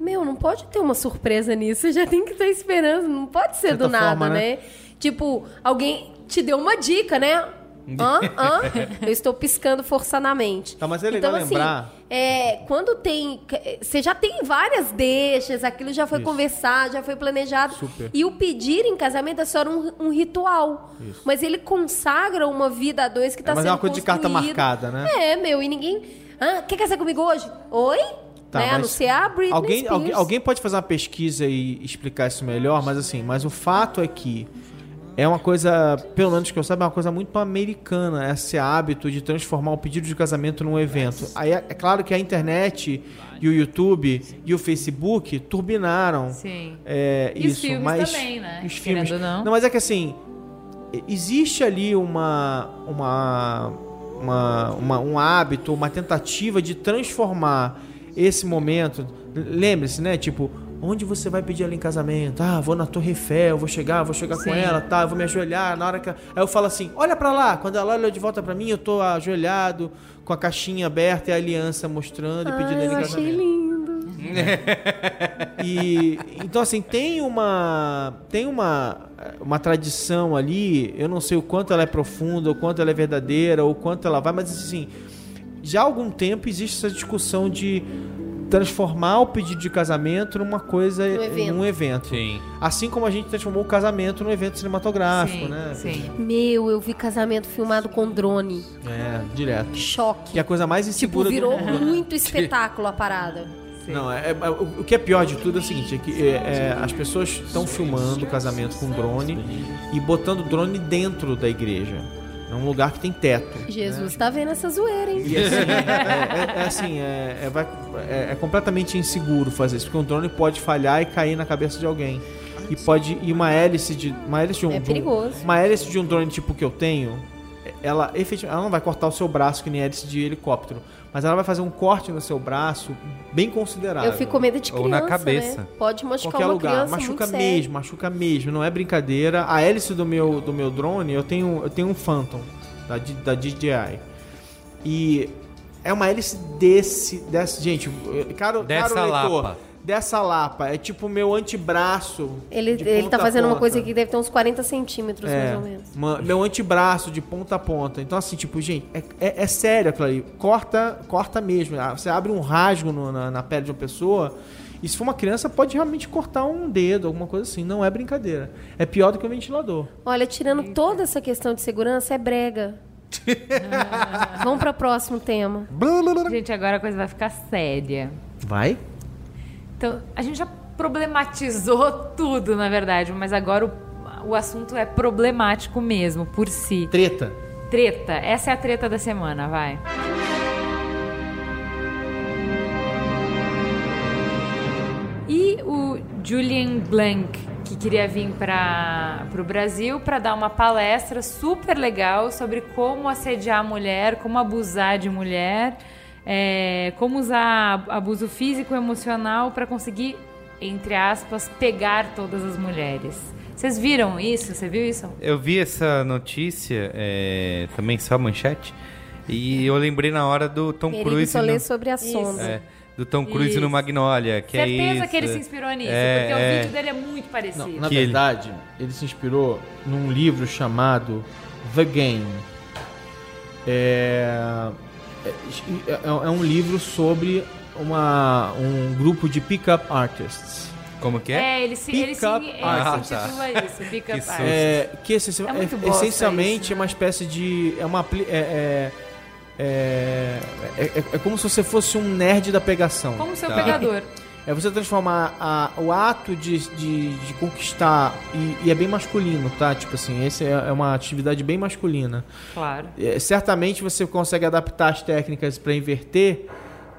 meu, não pode ter uma surpresa nisso. Já tem que estar esperando. Não pode ser do nada, forma, né? né? Tipo, alguém te deu uma dica, né? Hã? Hã? Eu estou piscando forçadamente. Tá, mas é legal então, assim, lembrar. É, quando tem. Você já tem várias deixas, aquilo já foi Isso. conversado, já foi planejado. Super. E o pedir em casamento é só um, um ritual. Isso. Mas ele consagra uma vida a dois que está é, sendo. Mas é uma coisa construída. de carta marcada, né? É, meu, e ninguém. Ah, quer casar comigo hoje? Oi? Tá, né? Anunciar a Britney alguém, alguém, alguém pode fazer uma pesquisa e explicar isso melhor, mas assim, mas o fato é que é uma coisa, pelo menos que eu saiba, é uma coisa muito americana, esse hábito de transformar o pedido de casamento num evento. Aí é, é claro que a internet e o YouTube e o Facebook turbinaram Sim. É, e isso, os filmes mas também, né? Os filmes. Não. não, mas é que assim, existe ali uma uma, uma, uma um hábito, uma tentativa de transformar esse momento. Lembre-se, né? Tipo, onde você vai pedir ela em casamento? Ah, vou na Torre Eiffel, vou chegar, vou chegar Sim. com ela, tá? Eu vou me ajoelhar na hora que. Aí eu falo assim: olha para lá. Quando ela olha de volta para mim, eu tô ajoelhado, com a caixinha aberta e a aliança mostrando e pedindo ah, ela em casamento. Achei lindo. e então assim tem uma tem uma uma tradição ali eu não sei o quanto ela é profunda o quanto ela é verdadeira ou quanto ela vai mas assim já há algum tempo existe essa discussão de transformar o pedido de casamento numa coisa, um evento. num evento. Sim. Assim como a gente transformou o casamento num evento cinematográfico, sim, né? Sim. Meu, eu vi casamento filmado com drone. É, direto. Choque. Que é a coisa mais insegura tipo, virou do mundo. muito espetáculo a parada. Sim. Não, é, é, o, que é pior de tudo é o seguinte, é que é, é as pessoas estão filmando o casamento com drone e botando drone dentro da igreja. É um lugar que tem teto. Jesus né? tá vendo essa zoeira, hein? E assim, é, é, é, assim, é, é, vai, é, é, completamente inseguro fazer isso, porque um drone pode falhar e cair na cabeça de alguém. E pode. E uma hélice de. Uma hélice de um. É perigoso. Um, uma hélice de um drone tipo que eu tenho, ela efetivamente. Ela não vai cortar o seu braço que nem hélice de helicóptero. Mas ela vai fazer um corte no seu braço bem considerável. Eu fico com medo de criança, Ou na cabeça. Né? Pode machucar Qualquer uma lugar. criança Machuca mesmo, sério. machuca mesmo. Não é brincadeira. A hélice do meu, do meu drone, eu tenho, eu tenho um Phantom da, da DJI. E é uma hélice desse, desse gente, caro, dessa caro leitor, lapa. Dessa lapa. É tipo o meu antebraço. Ele, ele tá fazendo uma coisa que deve ter uns 40 centímetros, é, mais ou menos. Uma, meu antebraço de ponta a ponta. Então, assim, tipo, gente, é, é, é sério aquilo ali. Corta, corta mesmo. Ah, você abre um rasgo no, na, na pele de uma pessoa. E se for uma criança, pode realmente cortar um dedo, alguma coisa assim. Não é brincadeira. É pior do que o ventilador. Olha, tirando toda essa questão de segurança, é brega. Vamos para o próximo tema. Gente, agora a coisa vai ficar séria. Vai? Então, a gente já problematizou tudo, na verdade, mas agora o, o assunto é problemático mesmo, por si. Treta. Treta. Essa é a treta da semana, vai. E o Julian Blank, que queria vir para o Brasil para dar uma palestra super legal sobre como assediar a mulher, como abusar de mulher, é, como usar abuso físico e emocional para conseguir, entre aspas, pegar todas as mulheres. Vocês viram isso? Você viu isso? Eu vi essa notícia, é, também só manchete, e eu lembrei na hora do Tom Perigo Cruise. Só ler sobre a sonda. É, do Tom Cruise Isso. no Magnolia, que Certeza é isso. que ele se inspirou nisso, é, porque é... o vídeo dele é muito parecido. Não, na que verdade, ele... ele... se inspirou num livro chamado The Game. É, é, é, é um livro sobre uma, um grupo de pick-up artists. Como que é? É, ele se, ele se, ah, se intitula tá. isso, pick-up artists. É, que é, essencialmente isso, né? é uma espécie de... É uma... É, é, é, é, é, como se você fosse um nerd da pegação. Como seu tá. pegador. É você transformar a, o ato de, de, de conquistar, e, e, é bem masculino, tá? Tipo assim, essa é, é uma atividade bem masculina. Claro. É, certamente você consegue adaptar as técnicas para inverter,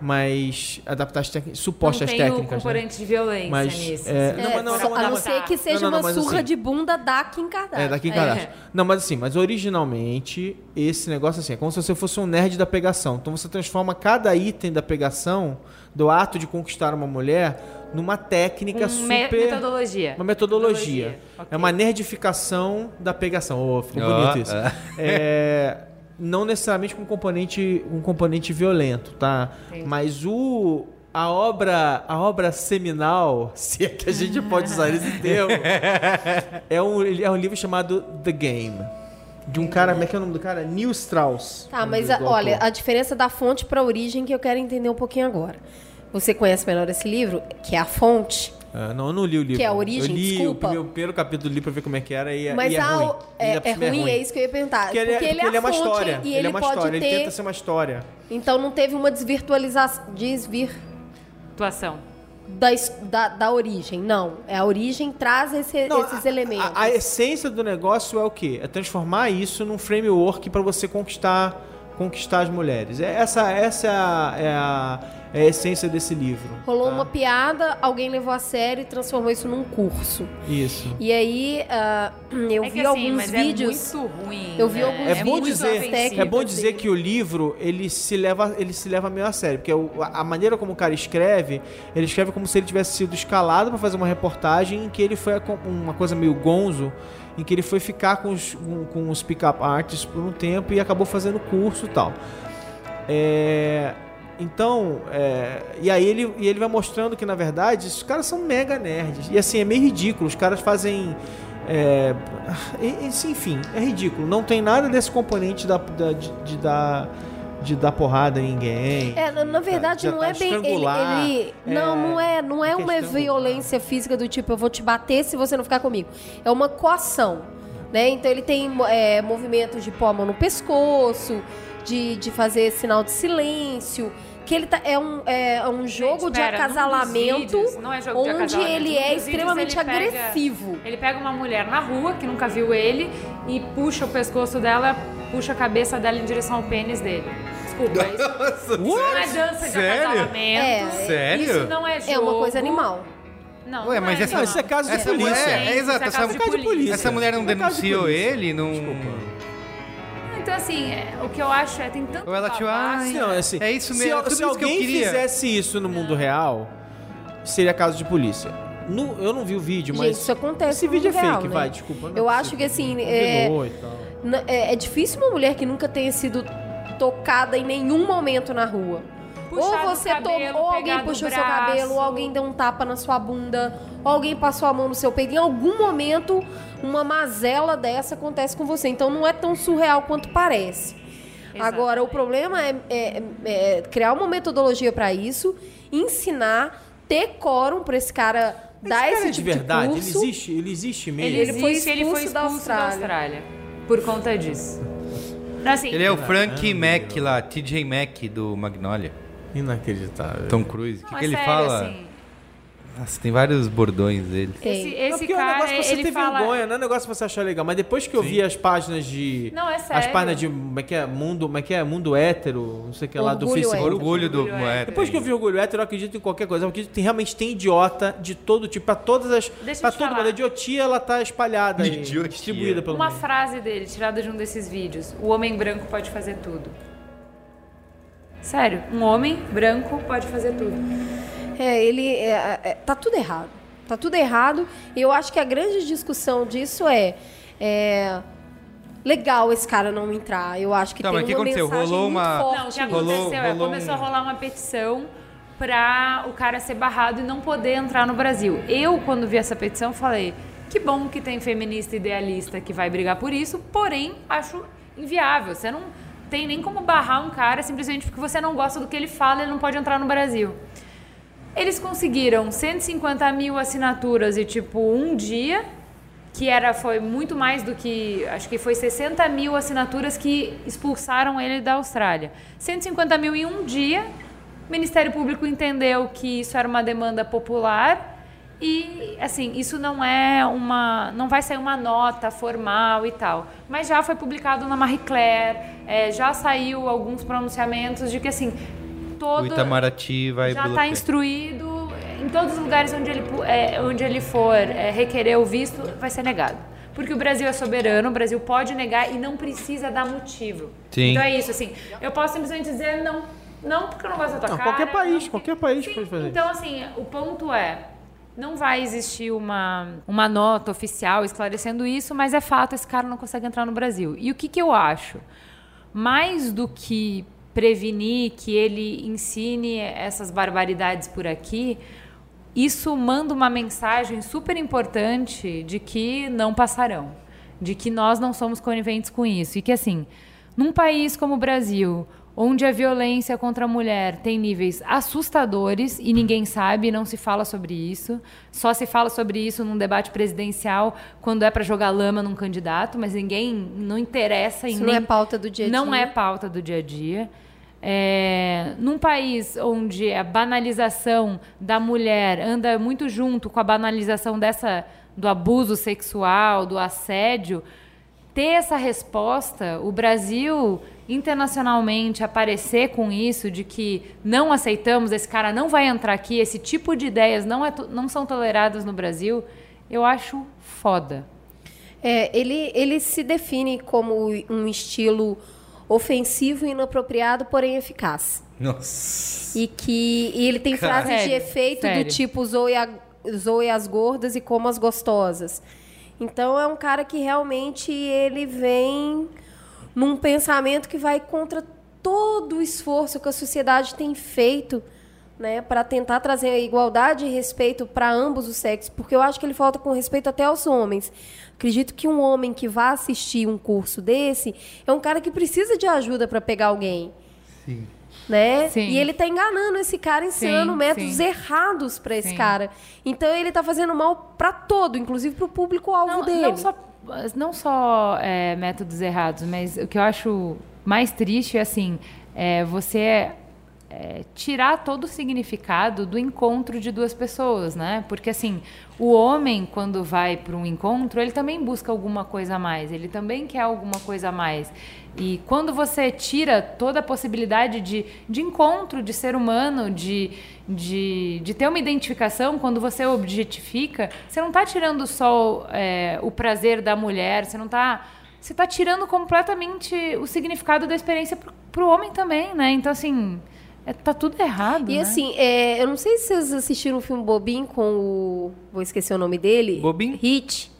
mas adaptar as supostas não tem técnicas. Tem né? componente né? de violência mas, nisso. É, não, mas não, não, a não ser que seja uma surra assim, de bunda da Kim Kardashian. É, da Kim Kardashian. É. Não, mas assim, mas originalmente esse negócio assim, é como se você fosse um nerd da pegação. Então você transforma cada item da pegação, do ato de conquistar uma mulher, numa técnica um super. metodologia. Uma metodologia. metodologia. Okay. É uma nerdificação da pegação. Oh, ficou oh, bonito isso. É. não necessariamente com componente, um componente violento, tá? Sim. Mas o a obra, a obra seminal, se é que a gente pode usar esse termo, é um, é um livro chamado The Game. De um cara, como é que é o nome do cara? Neil Strauss. Tá, mas a, olha, a diferença da fonte para a origem que eu quero entender um pouquinho agora. Você conhece melhor esse livro, que é a fonte, Uh, não, eu não li o livro. Que é a origem, eu li desculpa. O primeiro, capítulo, li pra ver como é que era e, Mas e é, ruim. É, é, é, ruim, é, isso que eu ia perguntar. Porque ele, é, porque ele, ele é, uma história. E ele, ele é uma pode história, ter... ele tenta ser uma história. Então não teve uma desvirtualização... Desvirtuação. Da, da, da, origem, não. É a origem traz esse, não, esses elementos. A, a, essência do negócio é o quê? É transformar isso num framework para você conquistar conquistar as mulheres. É, essa, essa é a, é a é a essência desse livro. Rolou tá? uma piada, alguém levou a sério e transformou isso num curso. Isso. E aí uh, eu é vi assim, alguns é vídeos. É muito ruim. Eu vi né? alguns é vídeos. Bom dizer, é bom dizer que o livro ele se leva ele se leva meio a sério, porque a maneira como o cara escreve, ele escreve como se ele tivesse sido escalado para fazer uma reportagem em que ele foi uma coisa meio gonzo em que ele foi ficar com os, com, com os pick-up artists por um tempo e acabou fazendo curso e tal. É, então, é, e aí ele, e ele vai mostrando que, na verdade, esses caras são mega nerds. E assim, é meio ridículo. Os caras fazem. É, enfim, é ridículo. Não tem nada desse componente da, da de, de, dar de dar porrada em ninguém. É, na verdade, não é bem. Ele, ele é, não, não é, não é uma violência física do tipo, eu vou te bater se você não ficar comigo. É uma coação. Né? Então ele tem é, movimentos de pôr a mão no pescoço, de, de fazer sinal de silêncio que ele tá, é, um, é um jogo Gente, pera, de acasalamento vídeos, é jogo onde de ele é extremamente ele agressivo. Pega, ele pega uma mulher na rua que nunca viu ele e puxa o pescoço dela, puxa a cabeça dela em direção ao pênis dele. Desculpa, isso não é dança de Sério? acasalamento. É, Sério? Isso não é jogo. É uma coisa animal. Não, Ué, não mas é, essa, não, isso é caso de essa polícia. Mulher, é, exato, essa, é caso de polícia. essa mulher não denunciou ele, não... Desculpa. Então, assim, é, o que eu acho é tem tanto. Ou ela te ah, não, assim, é isso mesmo. Se, se alguém fizesse isso no mundo real, seria caso de polícia. No, eu não vi o vídeo, mas. Gente, isso acontece. Esse vídeo é real, fake, né? vai, desculpa. Eu acho que assim. É, é, é, difícil uma mulher que nunca tenha sido tocada em nenhum momento na rua. Ou você cabelo, ou alguém puxou seu cabelo, ou alguém deu um tapa na sua bunda, ou alguém passou a mão no seu peito. Em algum momento, uma mazela dessa acontece com você. Então não é tão surreal quanto parece. Exatamente. Agora, o problema é, é, é criar uma metodologia para isso, ensinar, ter quórum para esse cara Esse dar cara esse é tipo de verdade, de curso. Ele existe, ele existe mesmo. Ele, existe, ele foi expulso, ele foi expulso da, Austrália. da Austrália por conta disso. Assim, ele é o Frank Mac lá, TJ Mac do Magnolia. Inacreditável. Tom Cruise. O que, que ele fala? Assim, nossa, tem vários bordões dele. Esse, esse cara, é um negócio que você ter fala... vergonha, não é um negócio que você achar legal. Mas depois que eu Sim. vi as páginas de... Não, é sério. As páginas de, como é que é, mundo, como é que é, mundo hétero, não sei o que lá, do Facebook. Orgulho do orgulho hétero. Depois que eu vi orgulho hétero, eu acredito em qualquer coisa. Eu acredito que realmente tem idiota de todo tipo, pra todas as... Deixa pra todo mundo. A idiotia, ela tá espalhada aí, distribuída pelo Uma mundo. frase dele, tirada de um desses vídeos. O homem branco pode fazer tudo. Sério, um homem branco pode fazer tudo. É, ele... É, é, tá tudo errado. Tá tudo errado. E eu acho que a grande discussão disso é, é legal esse cara não entrar. Eu acho que não, tem mas uma que aconteceu? Rolou uma... Não, o que aconteceu rolou, é, rolou começou um... a rolar uma petição para o cara ser barrado e não poder entrar no Brasil. Eu, quando vi essa petição, falei, que bom que tem feminista idealista que vai brigar por isso, porém, acho inviável. Você não tem nem como barrar um cara simplesmente porque você não gosta do que ele fala, ele não pode entrar no Brasil. Eles conseguiram 150 mil assinaturas e, tipo, um dia, que era, foi muito mais do que. Acho que foi 60 mil assinaturas que expulsaram ele da Austrália. 150 mil em um dia. O Ministério Público entendeu que isso era uma demanda popular e, assim, isso não é uma. Não vai sair uma nota formal e tal. Mas já foi publicado na Marie Claire, é, já saiu alguns pronunciamentos de que, assim, todo. O Itamaraty vai Já está instruído. Em todos os lugares onde ele, é, onde ele for é, requerer o visto, vai ser negado. Porque o Brasil é soberano, o Brasil pode negar e não precisa dar motivo. Sim. Então é isso, assim. Eu posso simplesmente dizer não. Não porque eu não gosto da tua não, cara. Qualquer país, qualquer país Sim, pode fazer. Então, assim, o ponto é. Não vai existir uma, uma nota oficial esclarecendo isso, mas é fato, esse cara não consegue entrar no Brasil. E o que, que eu acho? Mais do que prevenir que ele ensine essas barbaridades por aqui, isso manda uma mensagem super importante de que não passarão, de que nós não somos coniventes com isso e que assim, num país como o Brasil, onde a violência contra a mulher tem níveis assustadores e ninguém sabe, não se fala sobre isso. Só se fala sobre isso num debate presidencial quando é para jogar lama num candidato, mas ninguém não interessa em Isso nem, não é pauta do dia a dia. Não é pauta do dia a dia. É, num país onde a banalização da mulher anda muito junto com a banalização dessa do abuso sexual, do assédio, ter essa resposta, o Brasil internacionalmente aparecer com isso de que não aceitamos, esse cara não vai entrar aqui, esse tipo de ideias não, é, não são toleradas no Brasil, eu acho foda. É, ele, ele se define como um estilo ofensivo e inapropriado, porém eficaz. Nossa. E que e ele tem Cara, frases de efeito sério. do tipo zoe, a, zoe as gordas e como as gostosas. Então é um cara que realmente ele vem num pensamento que vai contra todo o esforço que a sociedade tem feito né, para tentar trazer igualdade e respeito para ambos os sexos, porque eu acho que ele falta com respeito até aos homens. Acredito que um homem que vá assistir um curso desse é um cara que precisa de ajuda para pegar alguém. Sim. Né? Sim. E ele está enganando esse cara, ensinando sim, métodos sim. errados para esse cara. Então ele está fazendo mal para todo, inclusive para o público-alvo dele. Não só não só é, métodos errados, mas o que eu acho mais triste é assim, é você é, tirar todo o significado do encontro de duas pessoas, né? Porque assim, o homem quando vai para um encontro, ele também busca alguma coisa a mais, ele também quer alguma coisa a mais. E quando você tira toda a possibilidade de, de encontro de ser humano, de, de, de ter uma identificação, quando você objetifica, você não está tirando só é, o prazer da mulher, você não está você está tirando completamente o significado da experiência para o homem também, né? Então, assim, é, tá tudo errado. E né? assim, é, eu não sei se vocês assistiram o filme Bobin com o. Vou esquecer o nome dele. Bobin? Hit.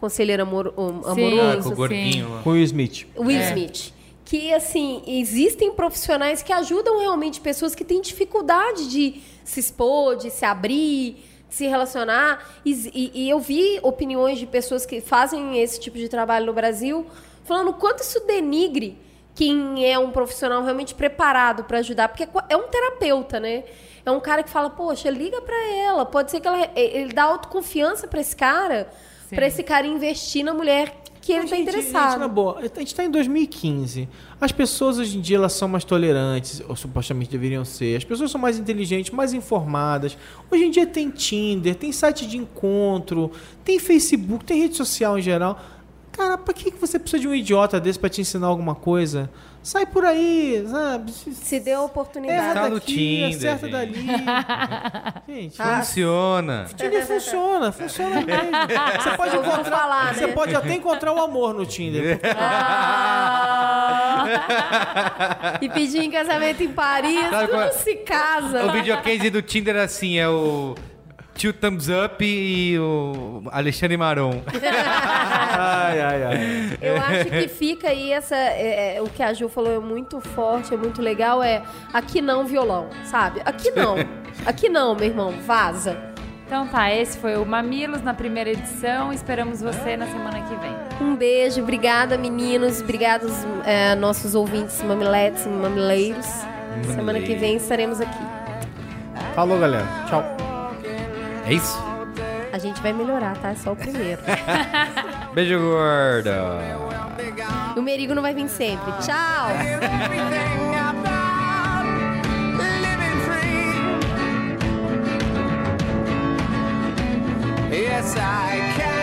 Conselheiro amor, amoroso. Ah, com o gordinho Com o Will Smith. Will é. Smith. que assim existem profissionais que ajudam realmente pessoas que têm dificuldade de se expor, de se abrir, de se relacionar. E, e, e eu vi opiniões de pessoas que fazem esse tipo de trabalho no Brasil falando o quanto isso denigre quem é um profissional realmente preparado para ajudar, porque é um terapeuta, né? É um cara que fala, poxa, liga para ela. Pode ser que ela, ele dá autoconfiança para esse cara, para esse cara investir na mulher que ele está interessado. Gente, na boa, a gente está em 2015. As pessoas hoje em dia elas são mais tolerantes, ou supostamente deveriam ser. As pessoas são mais inteligentes, mais informadas. Hoje em dia tem Tinder, tem site de encontro, tem Facebook, tem rede social em geral. Cara, pra que você precisa de um idiota desse para te ensinar alguma coisa? Sai por aí, sabe? Se dê a oportunidade. Erra tá no Tinder, acerta gente. dali. gente, ah, funciona. Tinder funciona, funciona mesmo. Você pode encontrar, falar, você né? pode até encontrar o amor no Tinder. Ah. e pedir em casamento em Paris, Sabe, não se casa. O videocase do Tinder assim é o Tio Thumbs Up e o Alexandre Maron. ai, ai, ai. Eu acho que fica aí essa. É, é, o que a Ju falou é muito forte, é muito legal. É aqui não violão, sabe? Aqui não. Aqui não, meu irmão. Vaza. Então tá, esse foi o Mamilos na primeira edição. Esperamos você na semana que vem. Um beijo, obrigada meninos, obrigados é, nossos ouvintes mamiletes e mamileiros. Semana que vem estaremos aqui. Falou, galera. Tchau. É isso? A gente vai melhorar, tá? É só o primeiro. Beijo gordo. O Merigo não vai vir sempre. Tchau. Yes, I